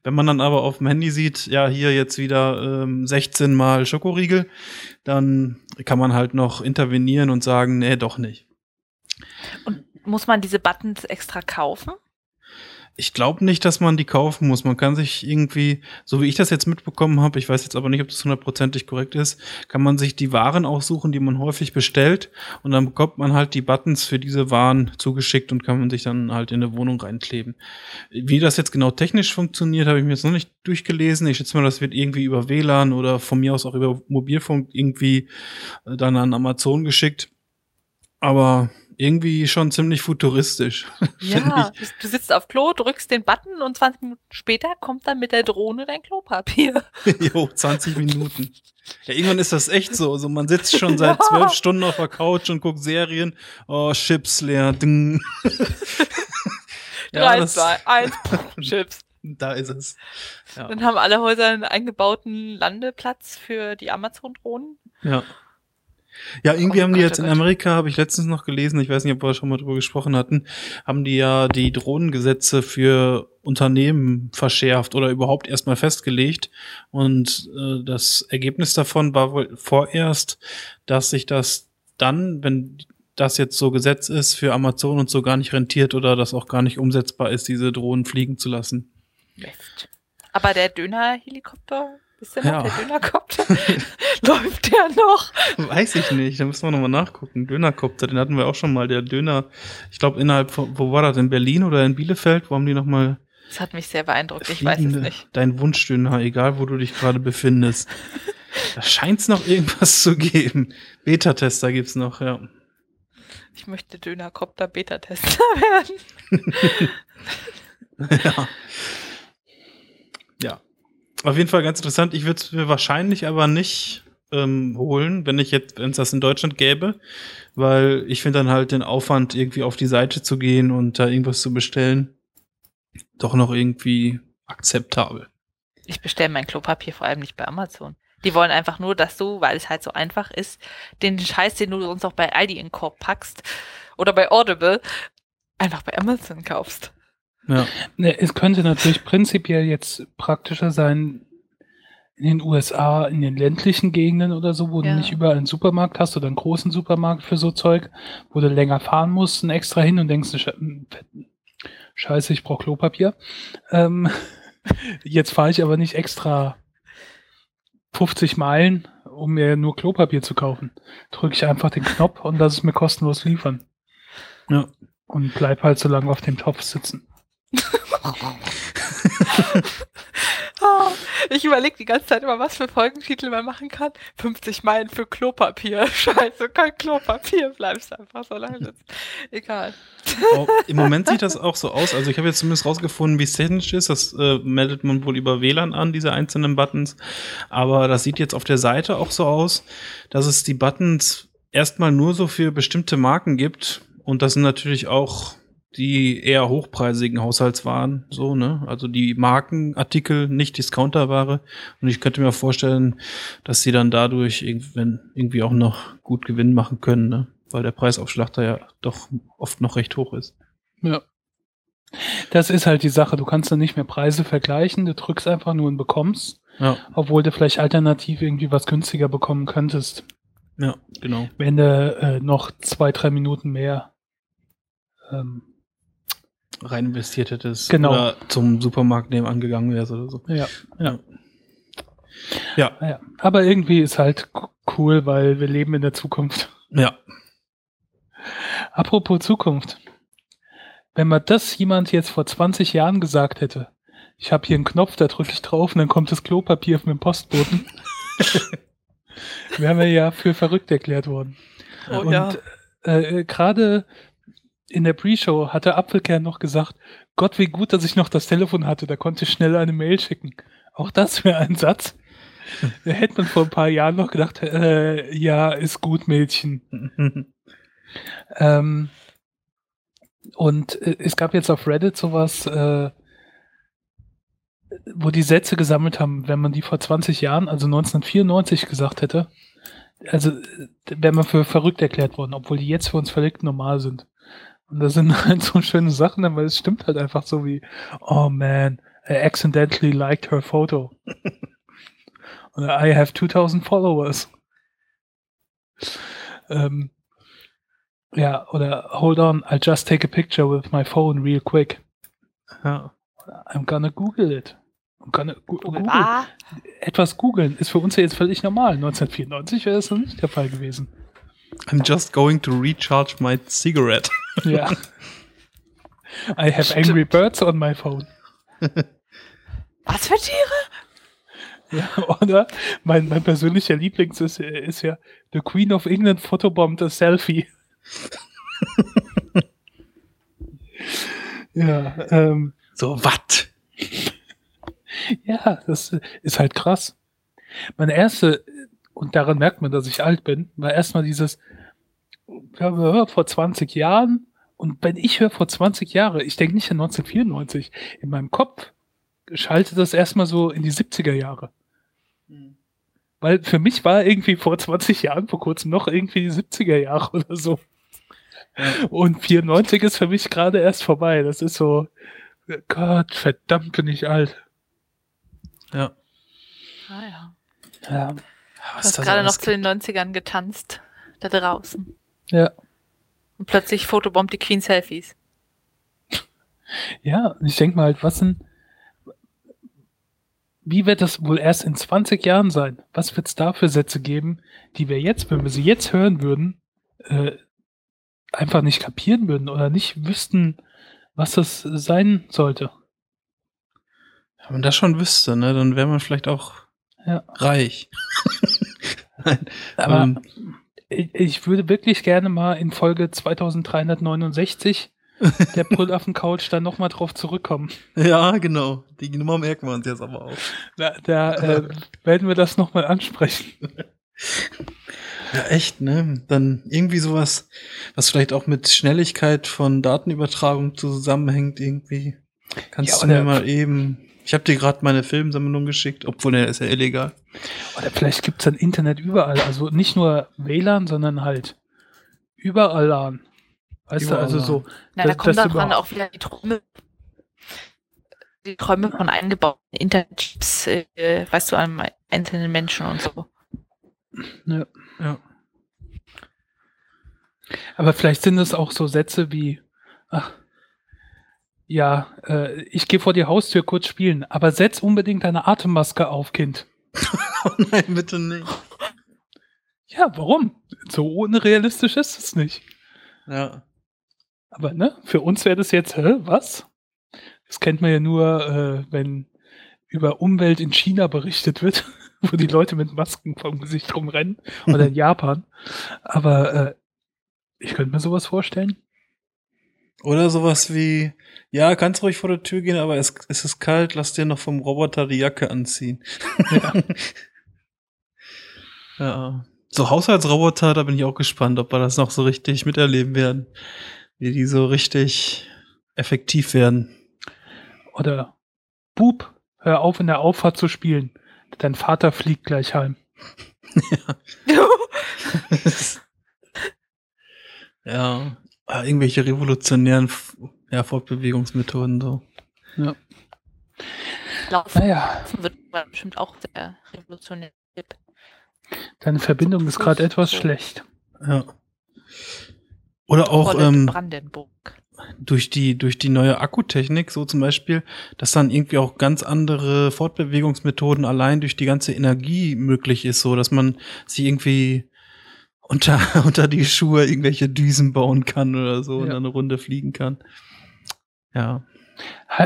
Wenn man dann aber auf dem Handy sieht, ja, hier jetzt wieder ähm, 16 mal Schokoriegel, dann kann man halt noch intervenieren und sagen, nee, doch nicht. Und muss man diese Buttons extra kaufen? Ich glaube nicht, dass man die kaufen muss. Man kann sich irgendwie, so wie ich das jetzt mitbekommen habe, ich weiß jetzt aber nicht, ob das hundertprozentig korrekt ist, kann man sich die Waren aussuchen, die man häufig bestellt und dann bekommt man halt die Buttons für diese Waren zugeschickt und kann man sich dann halt in eine Wohnung reinkleben. Wie das jetzt genau technisch funktioniert, habe ich mir jetzt noch nicht durchgelesen. Ich schätze mal, das wird irgendwie über WLAN oder von mir aus auch über Mobilfunk irgendwie äh, dann an Amazon geschickt. Aber irgendwie schon ziemlich futuristisch. Ja, du, du sitzt auf Klo, drückst den Button und 20 Minuten später kommt dann mit der Drohne dein Klopapier. Jo, 20 Minuten. Ja, irgendwann ist das echt so. Also man sitzt schon seit Ja. zwölf Stunden auf der Couch und guckt Serien. Oh, Chips leer. Ding. ja, 3, das, 2, 1, Chips. da ist es. Ja. Dann haben alle Häuser einen eingebauten Landeplatz für die Amazon-Drohnen. ja. Ja, irgendwie Oh haben die Gott, jetzt oh in. Amerika, habe ich letztens noch gelesen, ich weiß nicht, ob wir schon mal drüber gesprochen hatten, haben die ja die Drohnengesetze für Unternehmen verschärft oder überhaupt erstmal festgelegt. Und äh, das Ergebnis davon war wohl vorerst, dass sich das dann, wenn das jetzt so Gesetz ist, für Amazon und so gar nicht rentiert oder das auch gar nicht umsetzbar ist, diese Drohnen fliegen zu lassen. Mist. Aber der Döner-Helikopter, ist der Ja. noch der Dönerkopter? Läuft der noch? Weiß ich nicht, da müssen wir nochmal nachgucken. Dönerkopter, den hatten wir auch schon mal. Der Döner, ich glaube innerhalb von, wo war das, in Berlin oder in Bielefeld? Wo haben die nochmal Das hat mich sehr beeindruckt, ich weiß es nicht. Dein Wunschdöner, egal wo du dich gerade befindest. da scheint es noch irgendwas zu geben. Beta-Tester gibt's noch, ja. Ich möchte Dönerkopter Beta-Tester werden. ja. Ja. Auf jeden Fall ganz interessant. Ich würde es mir wahrscheinlich aber nicht ähm, holen, wenn ich jetzt, wenn es das in Deutschland gäbe, weil ich finde dann halt den Aufwand, irgendwie auf die Seite zu gehen und da irgendwas zu bestellen, doch noch irgendwie akzeptabel. Ich bestelle mein Klopapier vor allem nicht bei Amazon. Die wollen einfach nur, dass du, weil es halt so einfach ist, den Scheiß, den du sonst auch bei Aldi in Korb packst oder bei Audible, einfach bei Amazon kaufst. Ja. Ne, es könnte natürlich prinzipiell jetzt praktischer sein in den USA, in den ländlichen Gegenden oder so, wo Ja. du nicht überall einen Supermarkt hast oder einen großen Supermarkt für so Zeug, wo du länger fahren musst, ein extra hin und denkst, Sche- hm, scheiße, ich brauche Klopapier. Ähm, jetzt fahre ich aber nicht extra 50 Meilen, um mir nur Klopapier zu kaufen. Drücke ich einfach den Knopf und lass es mir kostenlos liefern. Ja. Und bleib halt so lange auf dem Topf sitzen. Ah, Ich überlege die ganze Zeit immer, was für Folgentitel man machen kann. 50 Meilen für Klopapier. Scheiße, kein Klopapier. Bleibst einfach so lange. Egal. Auch, Im Moment sieht das auch so aus. Also ich habe jetzt zumindest rausgefunden, wie es technisch ist. Das äh, meldet man wohl über WLAN an, diese einzelnen Buttons. Aber das sieht jetzt auf der Seite auch so aus, dass es die Buttons erstmal nur so für bestimmte Marken gibt. Und das sind natürlich auch die eher hochpreisigen Haushaltswaren, so, ne? Also die Markenartikel, nicht Discounterware. Und ich könnte mir vorstellen, dass sie dann dadurch irgendwie auch noch gut Gewinn machen können, ne? Weil der Preisaufschlag da ja doch oft noch recht hoch ist. Ja. Das ist halt die Sache. Du kannst dann nicht mehr Preise vergleichen. Du drückst einfach nur und bekommst. Ja. Obwohl du vielleicht alternativ irgendwie was günstiger bekommen könntest. Ja, genau. Wenn du äh, noch zwei, drei Minuten mehr ähm, rein investiert hättest. Genau. Oder zum Supermarkt nebenan gegangen wärst oder so. Ja, ja. Ja. ja. Aber irgendwie ist halt cool, weil wir leben in der Zukunft. Ja. Apropos Zukunft. Wenn man das jemand jetzt vor 20 Jahren gesagt hätte, ich habe hier einen Knopf, da drücke ich drauf und dann kommt das Klopapier mit dem Postboten. wären wir ja für verrückt erklärt worden. Oh, und ja. äh, gerade in der Pre-Show hatte Apfelkern noch gesagt, Gott, wie gut, dass ich noch das Telefon hatte, da konnte ich schnell eine Mail schicken. Auch das wäre ein Satz. Da hätte man vor ein paar Jahren noch gedacht, äh, ja, ist gut, Mädchen. ähm, und äh, es gab jetzt auf Reddit sowas, äh, wo die Sätze gesammelt haben, wenn man die vor 20 Jahren, also 1994 gesagt hätte, also wäre man für verrückt erklärt worden, obwohl die jetzt für uns völlig normal sind. Und da sind halt so schöne Sachen, weil es stimmt halt einfach so wie, oh man, I accidentally liked her photo. Oder I have 2000 followers. Ähm, ja, oder hold on, I'll just take a picture with my phone real quick. Ja. I'm gonna Google it. I'm gonna Google. Ah. Etwas googeln ist für uns ja jetzt völlig normal. 1994 wäre das noch nicht der Fall gewesen. I'm just going to recharge my cigarette. Ja. I have Stimmt. Angry Birds on my phone. Was für Tiere? Ja, oder? Mein, mein persönlicher Lieblings ist, ist ja The Queen of England photobombed a selfie. ja, ähm. So, was? Ja, das ist halt krass. Meine erste, und daran merkt man, dass ich alt bin, war erstmal dieses, vor 20 Jahren, und wenn ich höre vor 20 Jahren, ich denke nicht an 1994, in meinem Kopf schaltet das erstmal so in die 70er Jahre. Mhm. Weil für mich war irgendwie vor 20 Jahren, vor kurzem noch irgendwie die 70er Jahre oder so. Ja. Und 94 ist für mich gerade erst vorbei. Das ist so, Gott, verdammt bin ich alt. Ja. Ah ja. Ja. Du hast gerade noch zu den 90ern getanzt, da draußen. Ja. Und plötzlich fotobombt die Queen Selfies. Ja, ich denke mal halt, was sind, wie wird das wohl erst in 20 Jahren sein? Was wird es da für Sätze geben, die wir jetzt, wenn wir sie jetzt hören würden, äh, einfach nicht kapieren würden oder nicht wüssten, was das sein sollte? Wenn man das schon wüsste, ne, dann wäre man vielleicht auch ja. reich. Nein, aber ähm, ich würde wirklich gerne mal in Folge 2369 der Brüllaffen-Couch dann nochmal drauf zurückkommen. Ja, genau. Die Nummer merken wir uns jetzt aber auch. Da, da äh, werden wir das nochmal ansprechen. Ja, echt, ne? Dann irgendwie sowas, was vielleicht auch mit Schnelligkeit von Datenübertragung zusammenhängt, irgendwie. Kannst ja, du mir mal eben ich habe dir gerade meine Filmsammlung geschickt, obwohl der ist ja illegal. Oder vielleicht gibt es dann Internet überall. Also nicht nur WLAN, sondern halt überall LAN. Weißt überall du, also so. Na, da kommen daran auch wieder die Träume, die Träume von eingebauten Internetchips, äh, weißt du, an einzelnen Menschen und so. Ja. ja. Aber vielleicht sind es auch so Sätze wie, ach, ja, äh, ich gehe vor die Haustür kurz spielen, aber setz unbedingt deine Atemmaske auf, Kind. oh nein, bitte nicht. Ja, warum? So unrealistisch ist es nicht. Ja. Aber ne, für uns wäre das jetzt, hä, was? Das kennt man ja nur, äh, wenn über Umwelt in China berichtet wird, wo die Leute mit Masken vom Gesicht rumrennen oder in Japan. Aber äh, ich könnte mir sowas vorstellen. Oder sowas wie, ja, kannst ruhig vor der Tür gehen, aber es, es ist kalt, lass dir noch vom Roboter die Jacke anziehen. Ja. ja. So Haushaltsroboter, da bin ich auch gespannt, ob wir das noch so richtig miterleben werden. Wie die so richtig effektiv werden. Oder Bub, hör auf in der Auffahrt zu spielen. Dein Vater fliegt gleich heim. ja, ah, irgendwelche revolutionären ja, Fortbewegungsmethoden so. Ja. Laufen Naja, wird bestimmt auch sehr revolutionär. deine Verbindung ist gerade etwas schlecht. Ja. Oder auch ähm, Brandenburg. durch die durch die neue Akkutechnik so zum Beispiel, dass dann irgendwie auch ganz andere Fortbewegungsmethoden allein durch die ganze Energie möglich ist, so dass man sich irgendwie unter unter die Schuhe irgendwelche Düsen bauen kann oder so und Ja. dann eine Runde fliegen kann. Ja.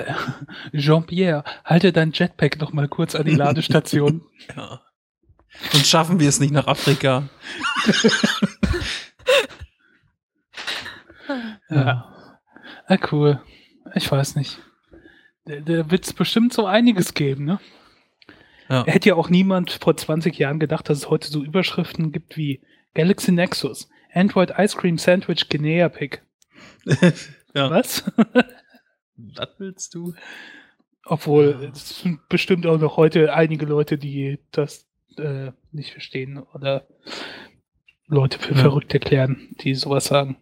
Jean-Pierre, halte dein Jetpack noch mal kurz an die Ladestation. ja. Sonst schaffen wir es nicht nach Afrika. ja. Ah, cool. Ich weiß nicht. Da, da wird es bestimmt so einiges geben, ne? Ja. Hätte ja auch niemand vor 20 Jahren gedacht, dass es heute so Überschriften gibt wie Galaxy Nexus, Android Ice Cream Sandwich Guinea Pig. ja. Was? Was willst du? Obwohl, es sind bestimmt auch noch heute einige Leute, die das äh, nicht verstehen oder Leute für Ja. verrückt erklären, die sowas sagen.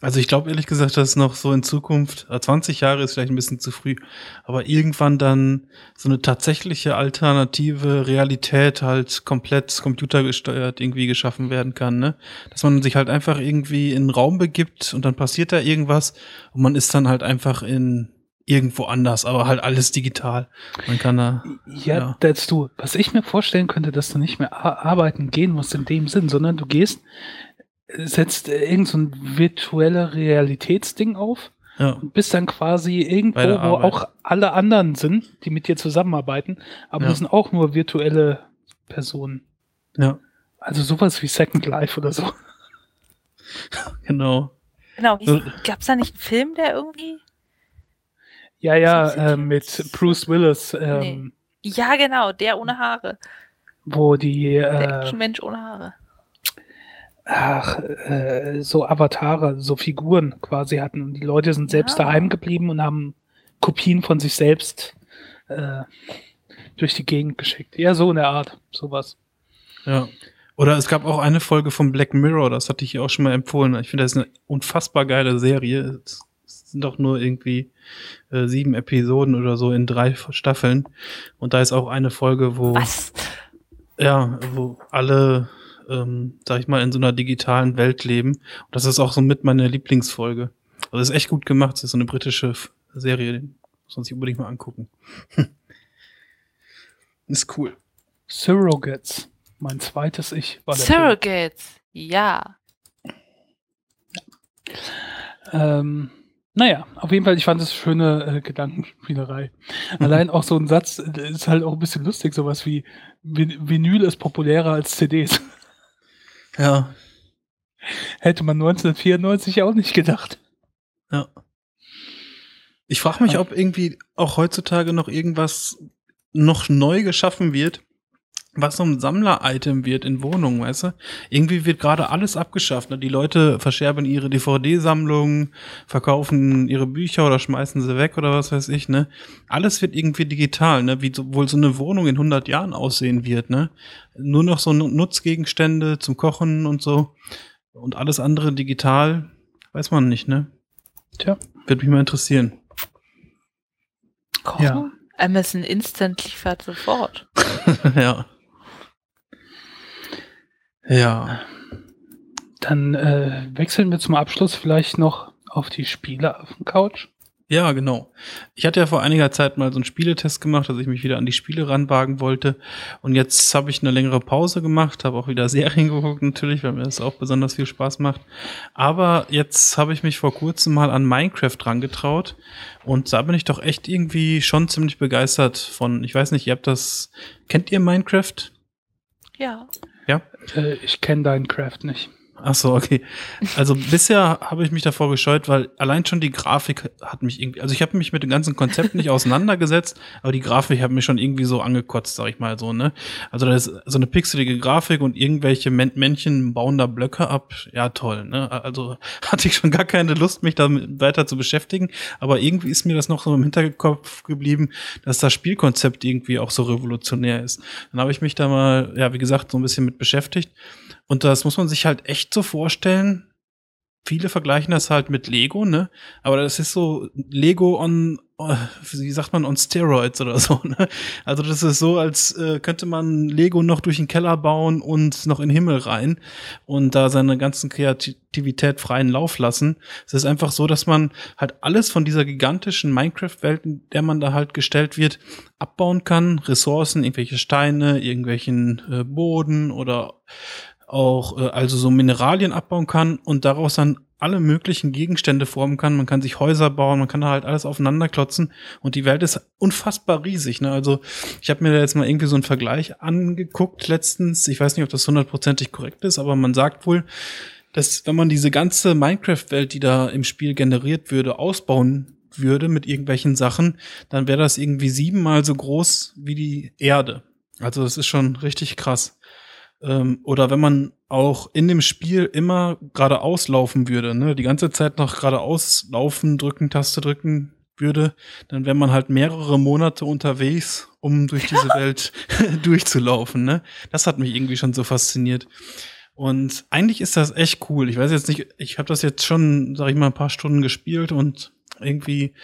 Also ich glaube ehrlich gesagt, dass noch so in Zukunft, äh, 20 Jahre ist vielleicht ein bisschen zu früh, aber irgendwann dann so eine tatsächliche alternative Realität halt komplett computergesteuert irgendwie geschaffen werden kann, ne? Dass man sich halt einfach irgendwie in einen Raum begibt und dann passiert da irgendwas und man ist dann halt einfach in irgendwo anders, aber halt alles digital. Man kann da, Ja, Ja. du, was ich mir vorstellen könnte, dass du nicht mehr arbeiten gehen musst in dem Sinn, sondern du gehst, äh, setzt äh, irgend so ein virtuelle Realitätsding auf ja, und bist dann quasi irgendwo, wo Arbeit. auch alle anderen sind, die mit dir zusammenarbeiten, aber Ja. das sind auch nur virtuelle Personen. ja, Also sowas wie Second Life oder so. genau. Genau, So- gab es da nicht einen Film, der irgendwie. Ja, ja, äh, mit? Bruce Willis, ähm, Ja, genau, der ohne Haare. wo die, Der äh, Actionmensch ohne Haare. Ach, äh, so Avatare, so Figuren quasi hatten. Und die Leute sind selbst Ja. daheim geblieben und haben Kopien von sich selbst äh, durch die Gegend geschickt. Ja, so in der Art, sowas. Ja. Oder es gab auch eine Folge von Black Mirror, das hatte ich hier auch schon mal empfohlen. Ich finde, das ist eine unfassbar geile Serie. Es sind doch nur irgendwie äh, sieben Episoden oder so in drei Staffeln. Und da ist auch eine Folge, wo, Was? ja, wo alle, ähm, sag ich mal, in so einer digitalen Welt leben. Und das ist auch so mit meine Lieblingsfolge. Also das ist echt gut gemacht. Das ist so eine britische Serie. Muss man sich unbedingt mal angucken. ist cool. Surrogates, mein zweites Ich war der Surrogates. Ja. Ähm, naja, auf jeden Fall, ich fand das schöne äh, Gedankenspielerei. Allein auch so ein Satz äh, ist halt auch ein bisschen lustig, sowas wie Vin Vinyl ist populärer als CDs. Ja, Hätte man 1994 auch nicht gedacht. Ja. Ich frage mich, ob irgendwie auch heutzutage noch irgendwas noch neu geschaffen wird, was so ein Sammler-Item wird in Wohnungen, weißt du? Irgendwie wird gerade alles abgeschafft. Ne? Die Leute verscherben ihre DVD-Sammlungen, verkaufen ihre Bücher oder schmeißen sie weg oder was weiß ich, ne? Alles wird irgendwie digital, ne? Wie so, wohl so eine Wohnung in 100 Jahren aussehen wird, ne? Nur noch so Nu- Nutzgegenstände zum Kochen und so. Und alles andere digital, weiß man nicht, ne? Tja. Würde mich mal interessieren. Kochen? Ja. Amazon Instant liefert sofort. ja. Ja. Dann äh, wechseln wir zum Abschluss vielleicht noch auf die Spiele auf dem Couch. Ja, genau. Ich hatte ja vor einiger Zeit mal so einen Spieletest gemacht, dass ich mich wieder an die Spiele ranwagen wollte. Und jetzt habe ich eine längere Pause gemacht, habe auch wieder Serien geguckt natürlich, weil mir das auch besonders viel Spaß macht. Aber jetzt habe ich mich vor kurzem mal an Minecraft rangetraut. Und da bin ich doch echt irgendwie schon ziemlich begeistert von. Ich weiß nicht, ihr habt das. Kennt ihr Minecraft? Ja. Ja? Äh, ich kenne deinen Craft nicht. Ach so, okay. Also bisher habe ich mich davor gescheut, weil allein schon die Grafik hat mich irgendwie, also ich habe mich mit dem ganzen Konzept nicht auseinandergesetzt, aber die Grafik hat mich schon irgendwie so angekotzt, sag ich mal so, ne? Also das ist so eine pixelige Grafik und irgendwelche Männchen bauen da Blöcke ab. Ja, toll, ne? Also hatte ich schon gar keine Lust, mich damit weiter zu beschäftigen, aber irgendwie ist mir das noch so im Hinterkopf geblieben, dass das Spielkonzept irgendwie auch so revolutionär ist. Dann habe ich mich da mal, ja, wie gesagt, so ein bisschen mit beschäftigt und das muss man sich halt echt so vorstellen. Viele vergleichen das halt mit Lego, ne? Aber das ist so Lego on, äh, wie sagt man, on Steroids oder so, ne? Also das ist so, als äh, könnte man Lego noch durch den Keller bauen und noch in den Himmel rein und da seine ganzen Kreativität freien Lauf lassen. Es ist einfach so, dass man halt alles von dieser gigantischen Minecraft-Welt, in der man da halt gestellt wird, abbauen kann. Ressourcen, irgendwelche Steine, irgendwelchen äh, Boden oder auch äh, also so Mineralien abbauen kann und daraus dann alle möglichen Gegenstände formen kann. Man kann sich Häuser bauen, man kann da halt alles aufeinander klotzen und die Welt ist unfassbar riesig. Ne? Also ich habe mir da jetzt mal irgendwie so einen Vergleich angeguckt letztens. Ich weiß nicht, ob das hundertprozentig korrekt ist, aber man sagt wohl, dass wenn man diese ganze Minecraft-Welt, die da im Spiel generiert würde, ausbauen würde mit irgendwelchen Sachen, dann wäre das irgendwie siebenmal so groß wie die Erde. Also das ist schon richtig krass. Ähm, oder wenn man auch in dem Spiel immer geradeaus laufen würde, ne, die ganze Zeit noch geradeaus laufen, drücken, Taste drücken würde, dann wäre man halt mehrere Monate unterwegs, um durch diese Welt durchzulaufen. Ne? Das hat mich irgendwie schon so fasziniert. Und eigentlich ist das echt cool. Ich weiß jetzt nicht, ich habe das jetzt schon, sag ich mal, ein paar Stunden gespielt und irgendwie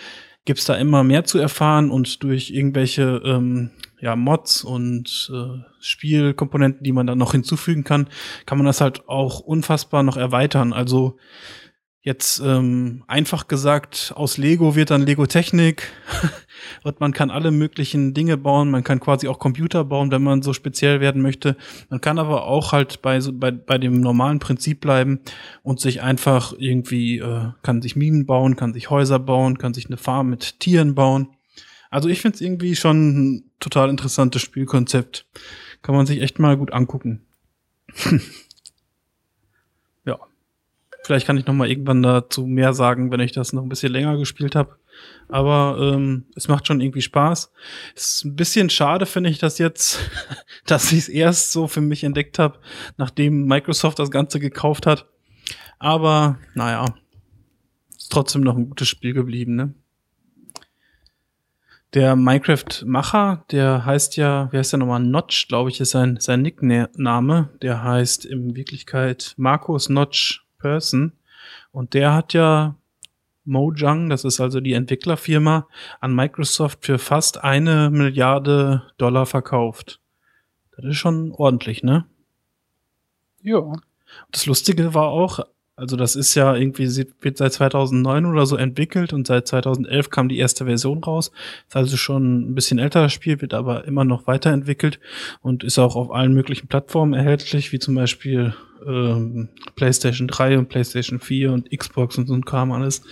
gibt's da immer mehr zu erfahren und durch irgendwelche ähm, ja, Mods und äh, Spielkomponenten, die man dann noch hinzufügen kann, kann man das halt auch unfassbar noch erweitern. Also jetzt ähm, einfach gesagt, aus Lego wird dann Lego Technik und man kann alle möglichen Dinge bauen. Man kann quasi auch Computer bauen, wenn man so speziell werden möchte. Man kann aber auch halt bei, bei, bei dem normalen Prinzip bleiben und sich einfach irgendwie, äh, kann sich Minen bauen, kann sich Häuser bauen, kann sich eine Farm mit Tieren bauen. Also ich finde es irgendwie schon ein total interessantes Spielkonzept. Kann man sich echt mal gut angucken. Vielleicht kann ich noch mal irgendwann dazu mehr sagen, wenn ich das noch ein bisschen länger gespielt habe. Aber ähm, es macht schon irgendwie Spaß. Ist ein bisschen schade, finde ich, dass jetzt, dass ich es erst so für mich entdeckt habe, nachdem Microsoft das Ganze gekauft hat. Aber naja, ist trotzdem noch ein gutes Spiel geblieben, ne? Der Minecraft-Macher, der heißt ja, wie heißt der nochmal? Notch, glaube ich, ist sein, sein Nickname. Der heißt in Wirklichkeit Markus Notch Person. Und der hat ja Mojang, das ist also die Entwicklerfirma, an Microsoft für fast eine Milliarde Dollar verkauft. Das ist schon ordentlich, ne? Ja. Das Lustige war auch, also das ist ja irgendwie, wird seit 2009 oder so entwickelt und seit 2011 kam die erste Version raus. Ist also schon ein bisschen älter das Spiel, wird aber immer noch weiterentwickelt und ist auch auf allen möglichen Plattformen erhältlich, wie zum Beispiel ähm, PlayStation 3 und PlayStation 4 und Xbox und so ein Kram alles.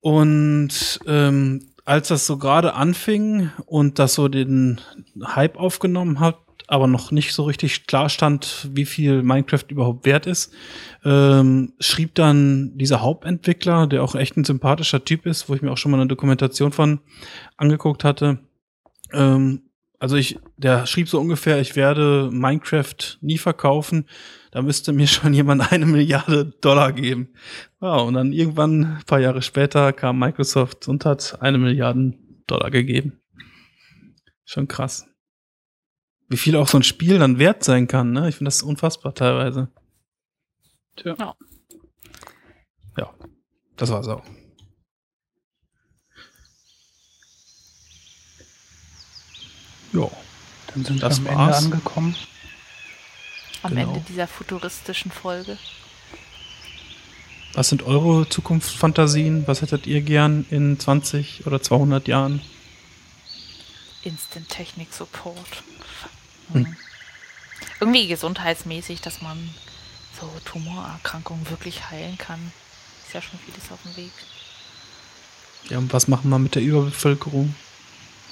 Und ähm, als das so gerade anfing und das so den Hype aufgenommen hat, aber noch nicht so richtig klar stand, wie viel Minecraft überhaupt wert ist, ähm, schrieb dann dieser Hauptentwickler, der auch echt ein sympathischer Typ ist, wo ich mir auch schon mal eine Dokumentation von angeguckt hatte. Ähm, also ich, der schrieb so ungefähr, ich werde Minecraft nie verkaufen, da müsste mir schon jemand eine Milliarde Dollar geben. Wow, und dann irgendwann, ein paar Jahre später, kam Microsoft und hat eine Milliarde Dollar gegeben. Schon krass wie viel auch so ein Spiel dann wert sein kann. Ne? Ich finde das unfassbar teilweise. Tja. Ja. ja, das war's auch. Ja, dann sind das wir am war's. Ende angekommen. Am genau. Ende dieser futuristischen Folge. Was sind eure Zukunftsfantasien? Was hättet ihr gern in 20 oder 200 Jahren? Instant Technik Support. Hm. Irgendwie gesundheitsmäßig, dass man so Tumorerkrankungen wirklich heilen kann. Ist ja schon vieles auf dem Weg. Ja, und was machen wir mit der Überbevölkerung?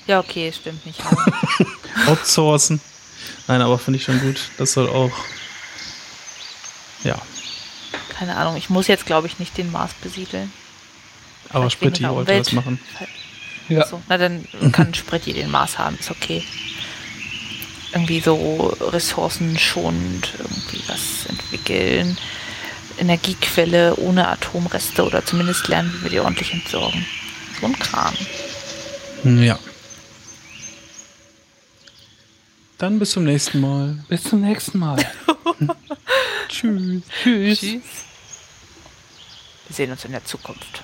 Ja, okay, stimmt nicht. Outsourcen. Nein, aber finde ich schon gut. Das soll auch Ja. Keine Ahnung, ich muss jetzt, glaube ich, nicht den Mars besiedeln. Aber Spritti wollte das machen. Ja. So, na dann kann Spritti den Mars haben, ist okay. Irgendwie so ressourcenschonend irgendwie was entwickeln. Energiequelle ohne Atomreste oder zumindest lernen, wie wir die ordentlich entsorgen. So ein Kram. Ja. Dann bis zum nächsten Mal. Bis zum nächsten Mal. Tschüss. Tschüss. Tschüss. Wir sehen uns in der Zukunft.